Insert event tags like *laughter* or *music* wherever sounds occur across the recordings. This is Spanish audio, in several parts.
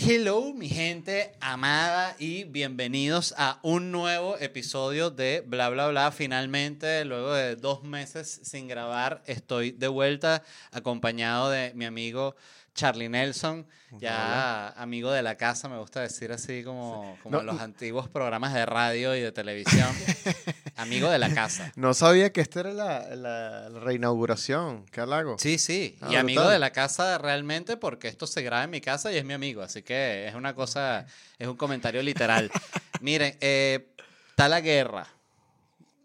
Hello, mi gente amada y bienvenidos a un nuevo episodio de Bla Bla Bla. Finalmente, luego de dos meses sin grabar, estoy de vuelta acompañado de mi amigo Charlie Nelson, ya amigo de la casa, me gusta decir así como, como No, los antiguos programas de radio y de televisión. *laughs* amigo de la casa. No sabía que esta era la, la- la reinauguración. ¿Qué halago? Sí, sí. Ah, y amigo de la casa realmente porque esto se graba en mi casa y es mi amigo. Así que es una cosa, es un comentario literal. *laughs* Miren, eh, está la guerra.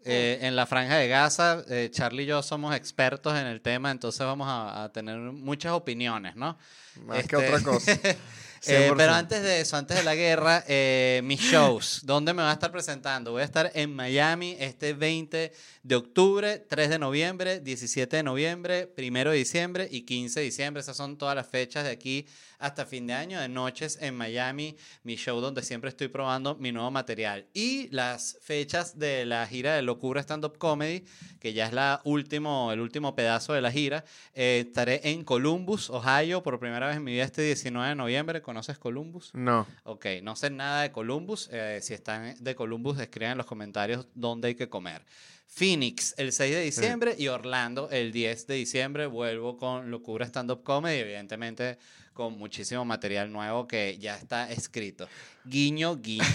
Eh, en la franja de Gaza, eh, Charlie y yo somos expertos en el tema, entonces vamos a, a tener muchas opiniones, ¿no? Más que Este, otra cosa. *laughs* Eh, 100%. pero antes de eso, antes de la guerra, eh, mis shows, ¿dónde me voy a estar presentando? Voy a estar en Miami este 20 de octubre, 3 de noviembre, 17 de noviembre, 1 de diciembre y 15 de diciembre. Esas son todas las fechas de aquí hasta fin de año, de noches en Miami, mi show donde siempre estoy probando mi nuevo material. Y las fechas de la gira de Locura Stand Up Comedy, que ya es la último, el último pedazo de la gira. Eh, estaré en Columbus, Ohio, por primera vez en mi vida este 19 de noviembre. ¿Conoces Columbus? No. Ok, no sé nada de Columbus. eh, si están de Columbus, escriban en los comentarios dónde hay que comer. Phoenix el 6 de diciembre y Orlando el 10 de diciembre. Vuelvo con Locura Stand Up Comedy, evidentemente con muchísimo material nuevo que ya está escrito. Guiño, guiño. *laughs*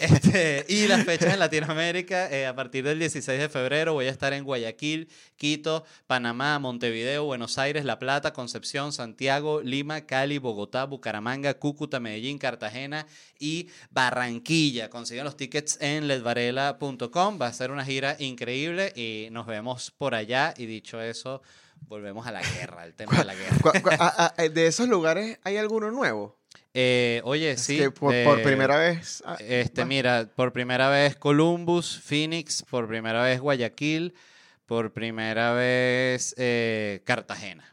Este, y las fechas en Latinoamérica, eh, a partir del 16 de febrero voy a estar en Guayaquil, Quito, Panamá, Montevideo, Buenos Aires, La Plata, Concepción, Santiago, Lima, Cali, Bogotá, Bucaramanga, Cúcuta, Medellín, Cartagena y Barranquilla. Consiguen los tickets en ledvarela.com. Va a ser una gira increíble y nos vemos por allá. Y dicho eso, volvemos a la guerra, al tema de la guerra. Cu- cu- a- a- de esos lugares, ¿hay alguno nuevo? Eh, oye, sí. por, por primera vez. ah, Este, va. mira, por primera vez Columbus, Phoenix, por primera vez Guayaquil, por primera vez eh, Cartagena.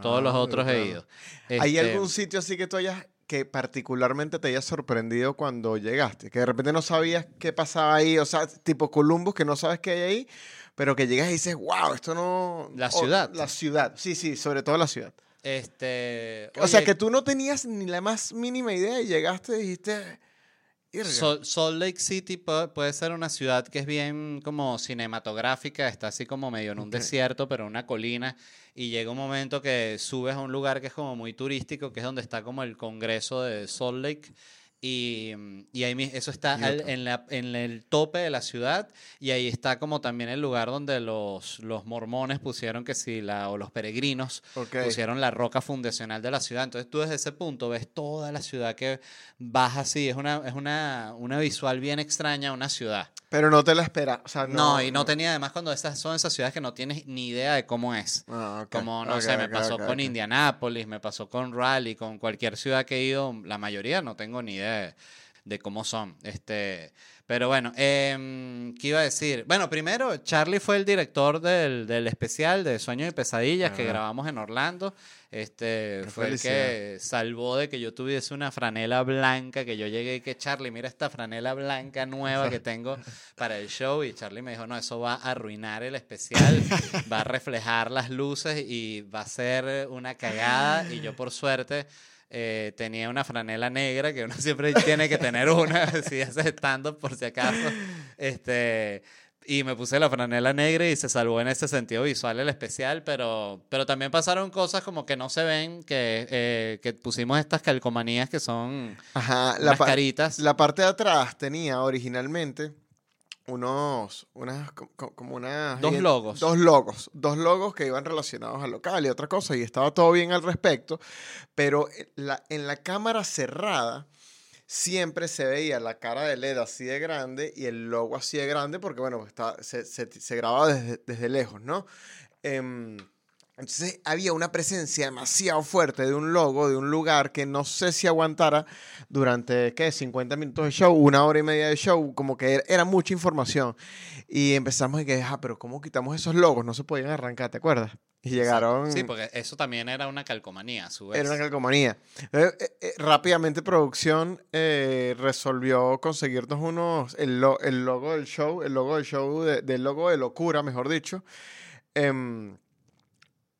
Todos los Ah, otros he ido. ¿Hay Este, algún sitio así que tú hayas que particularmente te haya sorprendido cuando llegaste? Que de repente no sabías qué pasaba ahí, o sea, tipo Columbus, que no sabes qué hay ahí, pero que llegas y dices, wow, esto no... La o- ciudad. la ciudad, sí, sí, sobre todo la ciudad. Este, o sea, que tú no tenías ni la más mínima idea y llegaste y dijiste... Sol- Salt Lake City puede, ser una ciudad que es bien como cinematográfica, está así como medio en un desierto, pero en una colina, y llega un momento que subes a un lugar que es como muy turístico, que es donde está como el Congreso de Salt Lake, y, mm, y ahí eso está al- en, la- en el tope de la ciudad, y ahí está como también el lugar donde los, los mormones pusieron que si la, o los peregrinos Ok. pusieron la roca fundacional de la ciudad. Entonces tú desde ese punto ves toda la ciudad que baja así. Es una, es una, una visual bien extraña, una ciudad. Pero no te la esperas. O sea, No, no, y no, tenía además cuando esas son esas ciudades que no tienes ni idea de cómo es. Ah, ok, Como, no ok, sé, me pasó con. Indianápolis, me pasó con Raleigh, con cualquier ciudad que he ido, la mayoría no tengo ni idea de, de cómo son. Este, pero bueno, em, ¿qué iba a decir? Bueno, primero, Charlie fue el director del, del especial de Sueños y Pesadillas que grabamos en Orlando. Este, Qué fue el que salvó de que yo tuviese una franela blanca, que yo llegué y que Charlie, mira esta franela blanca nueva que tengo para el show. Y Charlie me dijo, no, eso va a arruinar el especial, va a reflejar las luces y va a ser una cagada. Y yo, por suerte, eh, tenía una franela negra, que uno *laughs* siempre tiene que tener una, *laughs* si haces stand por si acaso. Este, y me puse la franela negra y se salvó en ese sentido visual el especial, pero, pero también pasaron cosas como que no se ven, que, eh, que pusimos estas calcomanías que son Ajá, la, unas pa- caritas. la parte de atrás tenía originalmente unos, unas, co- co- como unas... Dos logos. Dos logos, dos logos que iban relacionados al local y otra cosa, y estaba todo bien al respecto, pero en la, en la cámara cerrada siempre se veía la cara de LED así de grande y el logo así de grande porque, bueno, está, se, se, se grababa desde, desde lejos, ¿no? Em, entonces había una presencia demasiado fuerte de un logo, de un lugar que no sé si aguantara durante, ¿qué? 50 minutos de show, una hora y media de show, como que era, mucha información. Y empezamos y que, ah, pero ¿cómo quitamos esos logos? No se podían arrancar, ¿te acuerdas? Y llegaron... Sí, porque eso también era una calcomanía, a su vez. Era una calcomanía. Eh, eh, eh, rápidamente producción eh, resolvió conseguirnos unos, el, lo- el logo del show, el logo del show, de- del logo de locura, mejor dicho.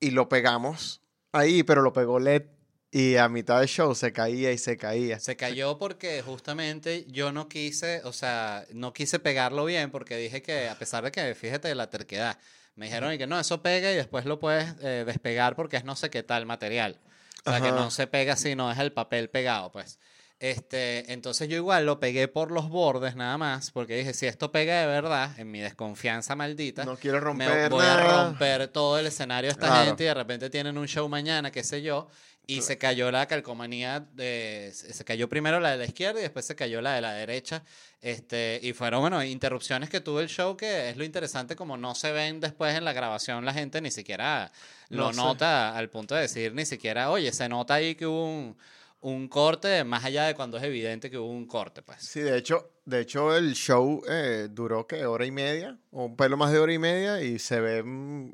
Y lo pegamos ahí, pero lo pegó LED y a mitad del show se caía y se caía. Se cayó porque justamente yo no quise, o sea, no quise pegarlo bien porque dije que a pesar de que, fíjate, la terquedad, me dijeron y que no, eso pega y después lo puedes eh, despegar porque es no sé qué tal material. O sea, que no se pega si no es el papel pegado, pues. Este, entonces yo igual lo pegué por los bordes nada más, porque dije, si esto pega de verdad, en mi desconfianza maldita, No quiero me romper voy nada. a romper todo el escenario de esta Claro. gente y de repente tienen un show mañana, qué sé yo, y se cayó la calcomanía, de, se se cayó primero la de la izquierda y después se cayó la de la derecha, este, y fueron, bueno, interrupciones que tuvo el show que es lo interesante, como no se ven después en la grabación, la gente ni siquiera lo No sé. nota al punto de decir ni siquiera, oye, se nota ahí que hubo un, un corte, más allá de cuando es evidente que hubo un corte, pues. Sí, de hecho, de hecho el show eh, duró que hora y media, o un pelo más de hora y media, y se ve mm,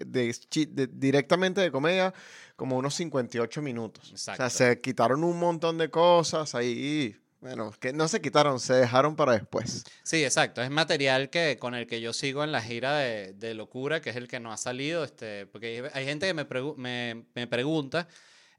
de, chi- de- directamente de comedia como unos 58 minutos. O Exacto. sea, se quitaron un montón de cosas ahí. Bueno, que no se quitaron, se dejaron para después. Sí, exacto. Es material que con el que yo sigo en la gira de, de locura, que es el que no ha salido. Este, porque hay, hay gente que me, pregu- me, me pregunta,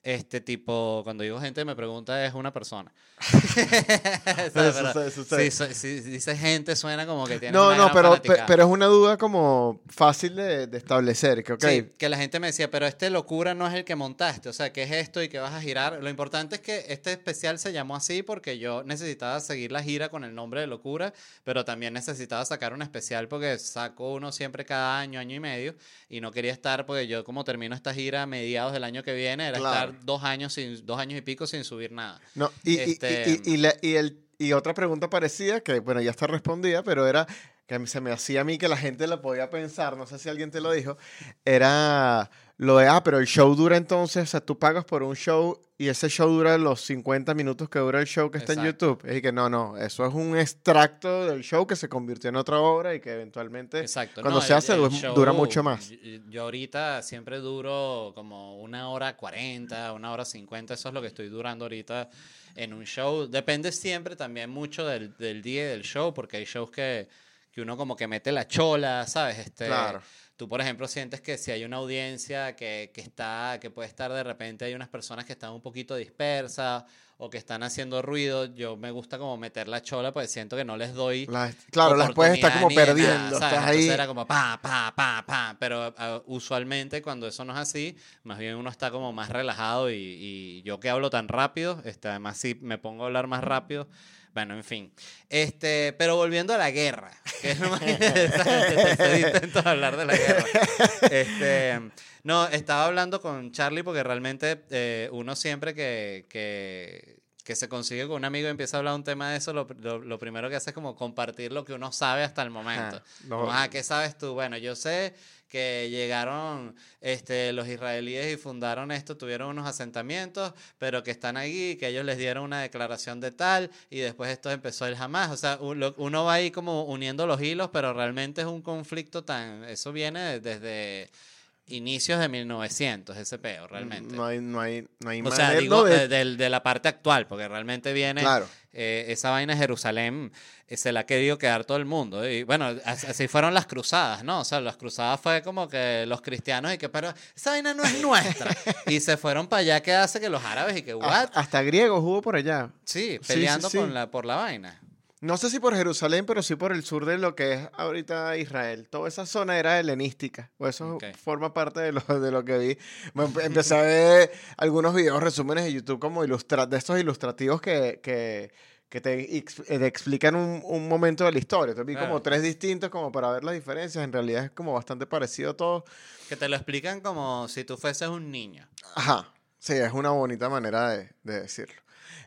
este tipo, cuando digo gente me pregunta es una persona. *laughs* Eso Pero sucede, sucede. sí, so- si dice gente suena como que tiene No, una no, pero, pe- pero es una duda como fácil de, de establecer. Que, ok, Sí, que la gente me decía, pero este locura no es el que montaste, o sea, ¿qué es esto y qué vas a girar? Lo importante es que este especial se llamó así porque yo necesitaba seguir la gira con el nombre de locura, pero también necesitaba sacar un especial porque saco uno siempre cada año, año y medio, y no quería estar, porque yo como termino esta gira a mediados del año que viene, era Claro. estar dos años, sin, dos años y pico sin subir nada. No, y, y- y- Este- y- y la- y el, y otra pregunta parecida, que bueno, ya está respondida, pero era que se me hacía a mí que la gente lo podía pensar, no sé si alguien te lo dijo, era lo de, ah, pero el show dura entonces, o sea, tú pagas por un show y ese show dura los 50 minutos que dura el show que está en. YouTube. Y que no, no, eso es un extracto del show que se convirtió en otra obra y que eventualmente... Exacto. cuando no, se el- hace, el du- dura mucho más. Yo, ahorita siempre duro como una hora cuarenta, una hora cincuenta, eso es lo que estoy durando ahorita en un show. Depende siempre también mucho del, del día y del show, porque hay shows que, que uno como que mete la chola, ¿sabes? Este, Claro. Tú, por ejemplo, sientes que si hay una audiencia que, que está, que puede estar de repente, hay unas personas que están un poquito dispersas o que están haciendo ruido, yo me gusta como meter la chola, pues siento que no les doy Las- claro, las puedes estar como nada, perdiendo. ¿sabes? estás Entonces ahí. era como pa, pa, pa, pa. Pero ah, usualmente cuando eso no es así, más bien uno está como más relajado y, y yo que hablo tan rápido, este, además si me pongo a hablar más rápido. Bueno, en fin. Este, pero volviendo a la guerra, que es lo más *laughs* interesante, intento hablar de la guerra. Este, no, estaba hablando con Charlie porque realmente eh, uno siempre que, que, que se consigue con un amigo y empieza a hablar un tema de eso, lo, lo- lo primero que hace es como compartir lo que uno sabe hasta el momento. Ajá, no. Como, ah, ¿qué sabes tú? Bueno, yo sé que llegaron este, los israelíes y fundaron esto, tuvieron unos asentamientos, pero que están allí, que ellos les dieron una declaración de tal, y después esto empezó el Hamas. O sea, uno va ahí como uniendo los hilos, pero realmente es un conflicto tan... Eso viene desde inicios de 1900, ese peo, realmente. No hay, no hay, no hay O sea, digo, de- eh, la parte actual, porque realmente viene Claro. eh, esa vaina de Jerusalén, eh, se la ha querido quedar todo el mundo. Y bueno, as- así fueron las cruzadas, ¿no? O sea, las cruzadas fue como que los cristianos y que, pero esa vaina no es *laughs* nuestra. y se fueron para allá que hace que los árabes y que, ¿what? Hasta, hasta griegos hubo por allá. Sí, sí, peleando sí. Con la, por la vaina. No sé si por Jerusalén, pero sí por el sur de lo que es ahorita Israel. Toda esa zona era helenística. O eso forma parte de lo, de lo que vi. Empecé a ver algunos videos, resúmenes de YouTube como ilustra de estos ilustrativos que, que, que te, eh, te explican un, un momento de la historia. Entonces vi Claro. como tres distintos como para ver las diferencias. En realidad es como bastante parecido todo. Que te lo explican como si tú fueses un niño. Ajá. Sí, es una bonita manera de, de decirlo.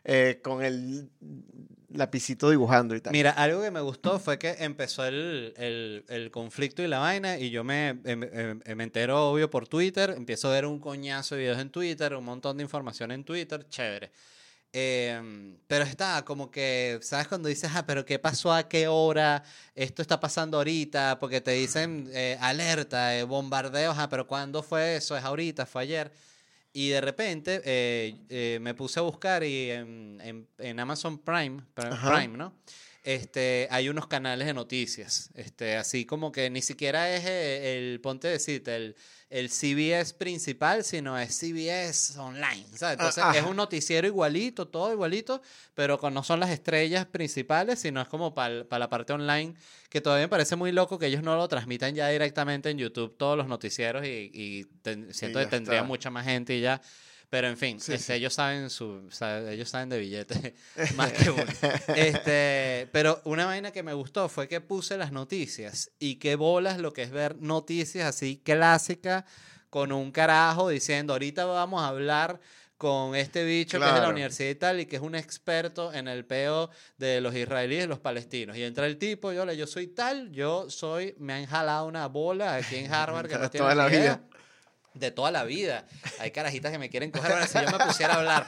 Eh, con el lapicito dibujando y tal. Mira, algo que me gustó fue que empezó el, el- el conflicto y la vaina y yo me, em- em- me entero, obvio, por Twitter, empiezo a ver un coñazo de videos en Twitter, un montón de información en Twitter, chévere. Em, pero está como que, ¿sabes? Cuando dices, ah, pero ¿qué pasó a qué hora? Esto está pasando ahorita, porque te dicen eh, alerta, eh, bombardeos, ah, pero ¿cuándo fue eso? ¿Es ahorita? ¿Fue ayer? Y de repente eh, eh, me puse a buscar y en, en- en Amazon Prime, Prime, Ajá. ¿no? Este, hay unos canales de noticias, este, así como que ni siquiera es eh, el, ponte a decirte, el, el CBS principal, sino es CBS online, ¿sabes? Entonces es ajá. un noticiero igualito, todo igualito, pero con, no son las estrellas principales, sino es como para la parte online, que todavía me parece muy loco que ellos no lo transmitan ya directamente en YouTube, todos los noticieros, y, y ten- siento que tendría está. mucha más gente y ya. Pero en fin, Sí, este, sí. ellos saben su, ellos saben de billetes *laughs* más que uno. *laughs* Este, pero una vaina que me gustó fue que puse las noticias y qué bolas lo que es ver noticias así clásicas con un carajo diciendo, ahorita vamos a hablar con este bicho que es de la universidad y tal y que es un experto en el peo de los israelíes y los palestinos. Y entra el tipo, yo le, yo soy tal, yo soy, me han jalado una bola aquí en Harvard que no *laughs* tiene Toda la vida. De toda la vida. Hay carajitas que me quieren coger bueno, si yo me pusiera a hablar.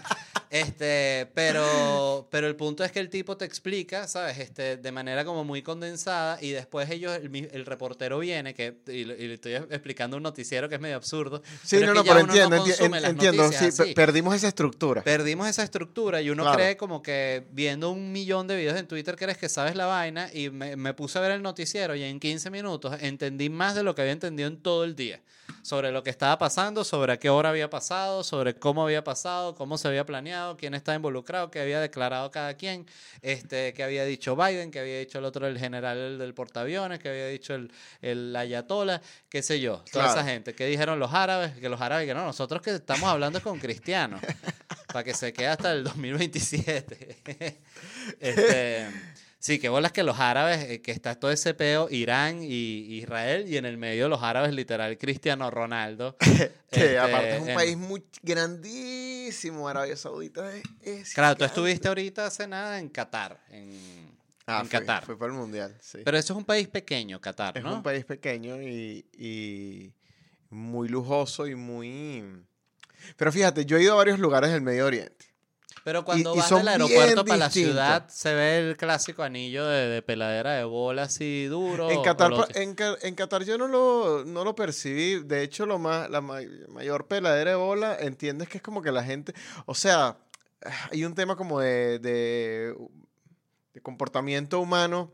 Este, pero, pero el punto es que el tipo te explica, ¿sabes? Este, de manera como muy condensada y después ellos, el, el reportero viene, que, y, le estoy explicando un noticiero que es medio absurdo. Sí, no, es no, que ya pero entiendo, no enti- consume en- las entiendo, sí, así. perdimos esa estructura. Perdimos esa estructura y uno Claro. cree como que viendo un millón de videos en Twitter crees que sabes la vaina y me, me puse a ver el noticiero y en 15 minutos entendí más de lo que había entendido en todo el día. Sobre lo que estaba pasando, sobre a qué hora había pasado, sobre cómo había pasado, cómo se había planeado, quién estaba involucrado, qué había declarado cada quien, este, qué había dicho Biden, qué había dicho el otro, el general del portaaviones, qué había dicho el, el ayatola, qué sé yo, toda esa gente. ¿Qué dijeron los árabes? Que los árabes, que no, nosotros que estamos hablando con cristianos *laughs* para que se quede hasta el 2027. *laughs* este, sí, que bolas que los árabes, eh, que está todo ese peo, Irán y Israel, y en el medio los árabes, literal, Cristiano Ronaldo. *laughs* Que Este, aparte es un en- país muy grandísimo, Arabia Saudita es, es Claro, tú estuviste ahorita hace nada en Qatar, en, Ah, en fue- Qatar. Fue para el mundial, sí. Pero eso es un país pequeño, Qatar, es ¿no? un país pequeño y, y muy lujoso y muy... Pero fíjate, yo he ido a varios lugares del Medio Oriente. Pero cuando y vas son del aeropuerto para la ciudad, se ve el clásico anillo de, de peladera de bola así duro. En Qatar, en, en Qatar yo no lo, no lo percibí. De hecho, lo más, la ma- mayor peladera de bola, entiendes que es como que la gente. O sea, hay un tema como de, de, de comportamiento humano.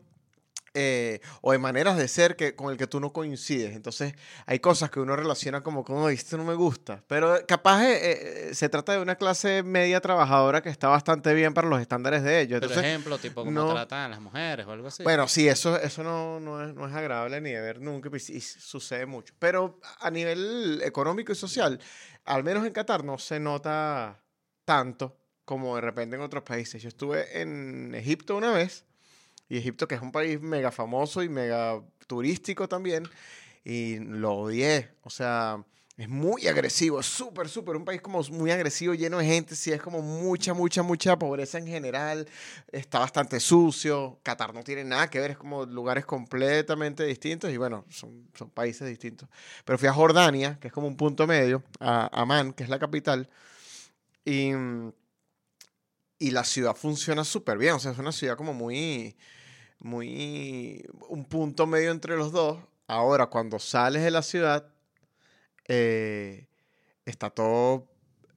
Eh, o de maneras de ser que, con el que tú no coincides. Entonces, hay cosas que uno relaciona como, como esto no me gusta. Pero capaz eh, eh, se trata de una clase media trabajadora que está bastante bien para los estándares de ellos. Por Entonces, ejemplo, tipo como no- tratan a las mujeres o algo así. bueno, sí, eso, eso no, no, es, no es agradable ni de ver nunca y, y sucede mucho. Pero a nivel económico y social, al menos en Qatar no se nota tanto como de repente en otros países. Yo estuve en Egipto una vez, y Egipto que es un país mega famoso y mega turístico también, y lo odié. O sea, es muy agresivo, es súper, súper, un país como muy agresivo, lleno de gente, sí, es como mucha, mucha, mucha pobreza en general, está bastante sucio, Qatar no tiene nada que ver, es como lugares completamente distintos y bueno, son, son países distintos. Pero fui a Jordania, que es como un punto medio, a Amán, que es la capital, y, y la ciudad funciona súper bien, o sea, es una ciudad como muy, muy, un punto medio entre los dos. Ahora, cuando sales de la ciudad, eh, está todo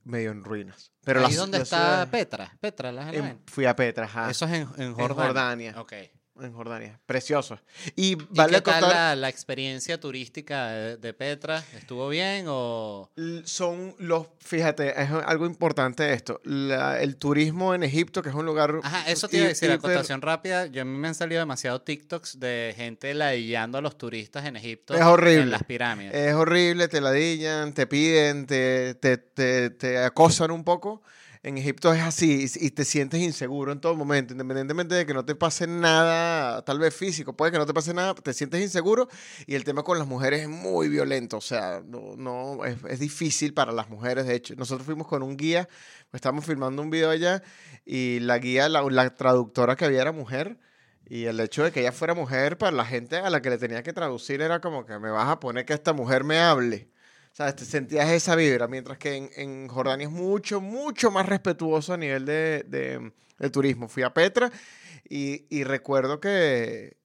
medio en ruinas. Pero Ahí la- la está ciudad- Petra. Petra, la en- fui a Petra, ajá, Eso es en, en en Jordania. Jordania. En Jordania. Precioso. Y ¿Y vale qué tal la, la experiencia turística de, de Petra? ¿Estuvo bien o...? son los, fíjate, es algo importante esto. la- el turismo en Egipto, que es un lugar. Ajá, eso te iba a decir, hiper- acotación rápida. Yo a mí me han salido demasiado TikToks de gente ladillando a los turistas en Egipto. Es horrible. En las pirámides. Es horrible, te ladillan, te piden, te, te, te, te acosan un poco. En Egipto es así y, te sientes inseguro en todo momento, independientemente de que no te pase nada, tal vez físico, puede que no te pase nada, te sientes inseguro y el tema con las mujeres es muy violento, o sea, no, no es, es difícil para las mujeres, de hecho, nosotros fuimos con un guía, estábamos filmando un video allá y la guía, la, la traductora que había era mujer. Y el hecho de que ella fuera mujer, para la gente a la que le tenía que traducir era como que me vas a poner que esta mujer me hable. O sea, te sentías esa vibra, mientras que en, en Jordania es mucho, mucho más respetuoso a nivel de, de- de turismo. Fui a Petra y, y recuerdo que,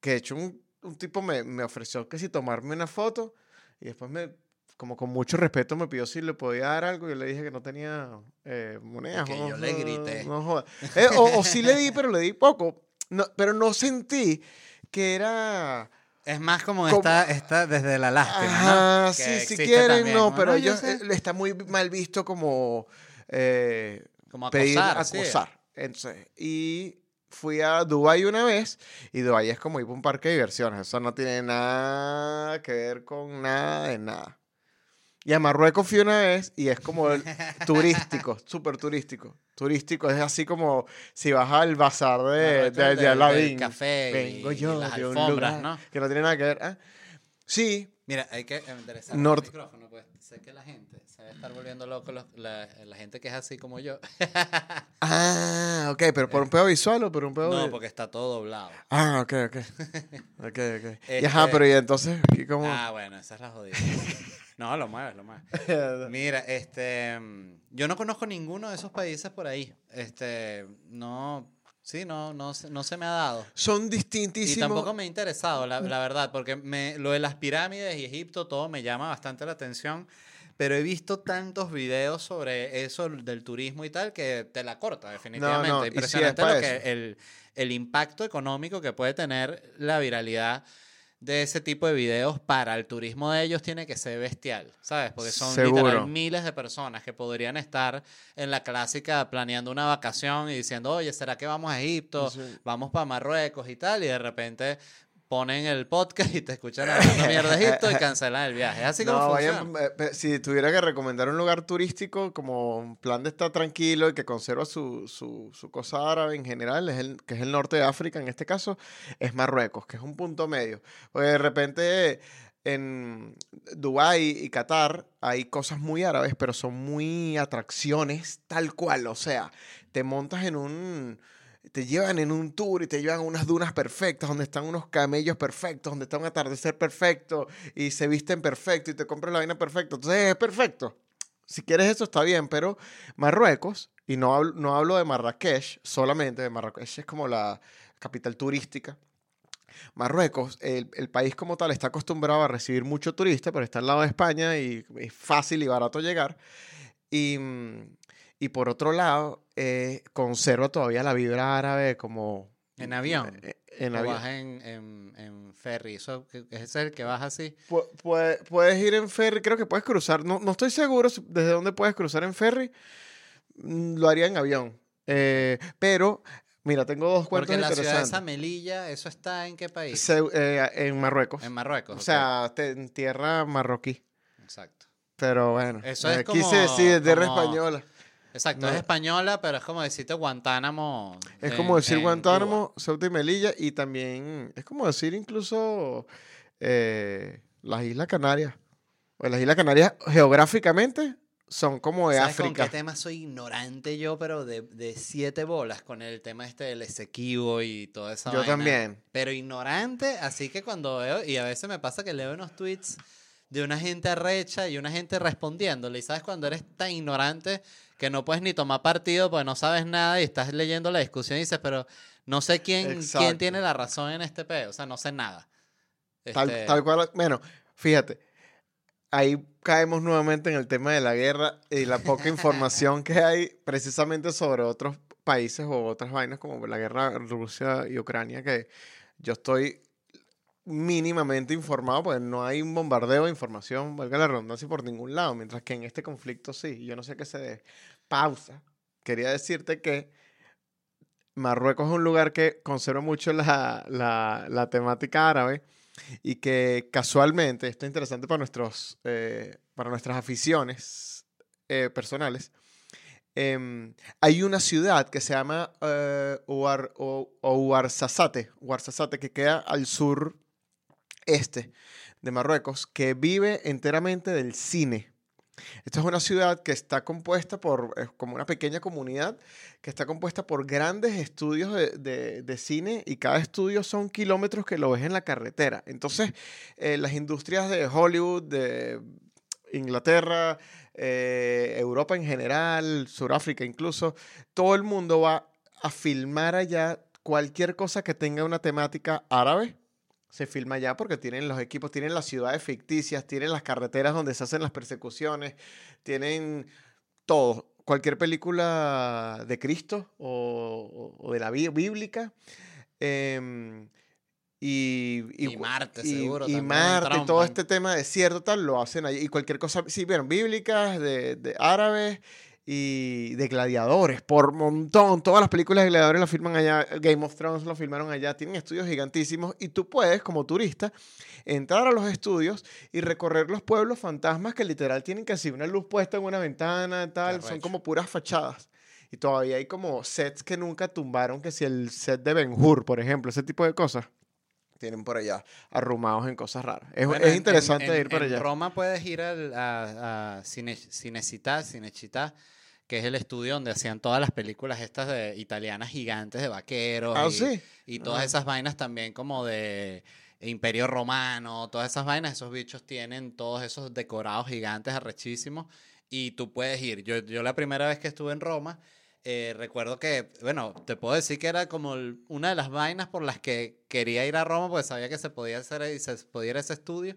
que de hecho un, un tipo me, me ofreció que si tomarme una foto y después me, como con mucho respeto me pidió si le podía dar algo y yo le dije que no tenía eh, monedas. que no yo le grité. no. Eh, o, o sí le di, pero le di poco. No, pero no sentí que era... Es más como Como- esta, esta desde la lástima, Ajá, ¿no? sí, si quieren, también, no, pero ellos sé. eh, está muy mal visto como eh, Como pedir acosar, sí. acosar. Entonces, y fui a Dubai una vez y Dubai es como ir a un parque de diversiones. Eso no tiene nada que ver con nada de nada. Y a Marruecos fui una vez y es como el- turístico, *laughs* súper turístico. Turístico es así como si vas al bazar de, de, de del Aladdin. café Vengo y yo las de un lugar ¿no? que no tiene nada que ver. ¿ah? Sí, Mira, hay que enderezar Nord- el micrófono, pues sé que la gente se debe estar volviendo loco, los- la, la gente que es así como yo. *laughs* Ah, ok, pero por un pedo visual o por un pedo. no, de- porque está todo doblado. Ah, ok, ok. *laughs* Ok, ok. Y ajá, Este- pero y entonces, aquí como. Ah, bueno, esa es la jodida. No, lo mueves, lo mueves. *laughs* Mira, este, mm, yo no conozco ninguno de esos países por ahí. Este, no, sí, no, no, se- no se me ha dado. Son Y distintísimos. tampoco me ha interesado, la, la verdad, porque me, lo de las pirámides y Egipto, todo me llama bastante la atención. Pero he visto tantos videos sobre eso del turismo y tal que te la corta, definitivamente. no, y Impresionante lo que el, el impacto económico que puede tener la viralidad de ese tipo de videos para el turismo de ellos tiene que ser bestial, ¿sabes? Porque son literal miles de personas que podrían estar en la clásica planeando una vacación y diciendo, oye, ¿será que vamos a Egipto? Sí. Vamos para Marruecos y tal, y de repente ponen el podcast y te escuchan hablando mierda de Egipto y *laughs* cancelan el viaje. Así como no, vayan, eh, pe- si tuviera que recomendar un lugar turístico como un plan de estar tranquilo y que conserva su, su, su cosa árabe en general, es el, que es el norte de África en este caso, es Marruecos, que es un punto medio. Porque de repente en Dubái y Qatar hay cosas muy árabes, pero son muy atracciones tal cual. O sea, te montas en un... Te llevan en un tour y te llevan a unas dunas perfectas, donde están unos camellos perfectos, donde está un atardecer perfecto y se visten perfecto y te compras la vaina perfecta. Entonces es perfecto. Si quieres eso está bien, pero Marruecos, y no hablo, no hablo de Marrakech solamente, de Marrakech es como la capital turística. Marruecos, el, el país como tal, está acostumbrado a recibir mucho turista, pero está al lado de España y es fácil y barato llegar. Y, mm, y por otro lado, eh, conserva todavía la vibra árabe como... En avión. eh, En o avión. vas en, en, en ferry. Eso, es el que vas así. Pu- puede- puedes ir en ferry, creo que puedes cruzar. No, no estoy seguro desde dónde puedes cruzar en ferry. Mm, Lo haría en avión. Eh, pero, mira, tengo dos cuentos Porque la ciudad de Melilla, ¿eso está en qué país? Se- eh, en Marruecos. En Marruecos. o sea, te- en tierra marroquí. Exacto. Pero bueno, Eso es eh, como- quise decir de tierra como- española. Exacto, No. es española, pero es como decirte Guantánamo. Es en- como decir Guantánamo, Cuba. Ceuta y Melilla. Y también es como decir incluso eh, las Islas Canarias. Pues las Islas Canarias geográficamente son como de ¿Sabes con África. qué tema soy ignorante yo, pero de, de siete bolas con el tema este del Esequibo y toda esa Yo vaina? también. Pero ignorante, así que cuando veo, y a veces me pasa que leo unos tweets de una gente arrecha y una gente respondiéndole, y sabes cuando eres tan ignorante que no puedes ni tomar partido porque no sabes nada y estás leyendo la discusión y dices, pero no sé quién, quién tiene la razón en este peo, o sea, no sé nada. Tal, Este, tal cual, bueno, fíjate, ahí caemos nuevamente en el tema de la guerra y la poca *laughs* información que hay precisamente sobre otros países o otras vainas como la guerra Rusia y Ucrania, que yo estoy mínimamente informado, porque no hay un bombardeo de información, valga la redundancia, por ningún lado, mientras que en este conflicto sí, yo no sé qué se dé. Pausa. Quería decirte que Marruecos es un lugar que conserva mucho la, la- temática árabe y que casualmente, esto es interesante para, nuestros, eh, para nuestras aficiones eh, personales, em, hay una ciudad que se llama eh, Ouarzazate, Ouarzazate, que queda al sur este de Marruecos, que vive enteramente del cine. Esta es una ciudad que está compuesta por, es como una pequeña comunidad, que está compuesta por grandes estudios de, cine y cada estudio son kilómetros que lo ves en la carretera. Entonces, eh, las industrias de Hollywood, de Inglaterra, eh, Europa en general, Sudáfrica incluso, todo el mundo va a filmar allá cualquier cosa que tenga una temática árabe. Se filma allá porque tienen los equipos, tienen las ciudades ficticias, tienen las carreteras donde se hacen las persecuciones, tienen todo. Cualquier película de Cristo o, o- de la bí- bíblica. em, y, Y Marte, y- seguro, Y Marte, todo trompan. este tema de desierto, tal, lo hacen allí. Y cualquier cosa, sí, vieron, bíblicas, de, de árabes y de gladiadores, por montón. Todas las películas de gladiadores las filman allá. Game of Thrones lo filmaron allá. Tienen estudios gigantísimos. Y tú puedes, como turista, entrar a los estudios y recorrer los pueblos fantasmas que literal tienen que así una luz puesta en una ventana, tal. Son como puras fachadas. Y todavía hay como sets que nunca tumbaron, que si el set de Ben Hur, por ejemplo, ese tipo de cosas. Tienen por allá arrumados en cosas raras. Es, Bueno, es en- interesante en- ir para en allá. Roma puedes ir al- a, a Cine, Cinecittà, Cinecittà, que es el estudio donde hacían todas las películas estas de italianas gigantes de vaqueros. Ah, y, sí. y todas Ah. esas vainas también como de Imperio Romano, todas esas vainas, esos bichos tienen todos esos decorados gigantes arrechísimos y tú puedes ir. Yo, yo la primera vez que estuve en Roma, eh, recuerdo que, bueno, te puedo decir que era como el- una de las vainas por las que quería ir a Roma, porque sabía que se podía hacer y se podía ir a ese estudio.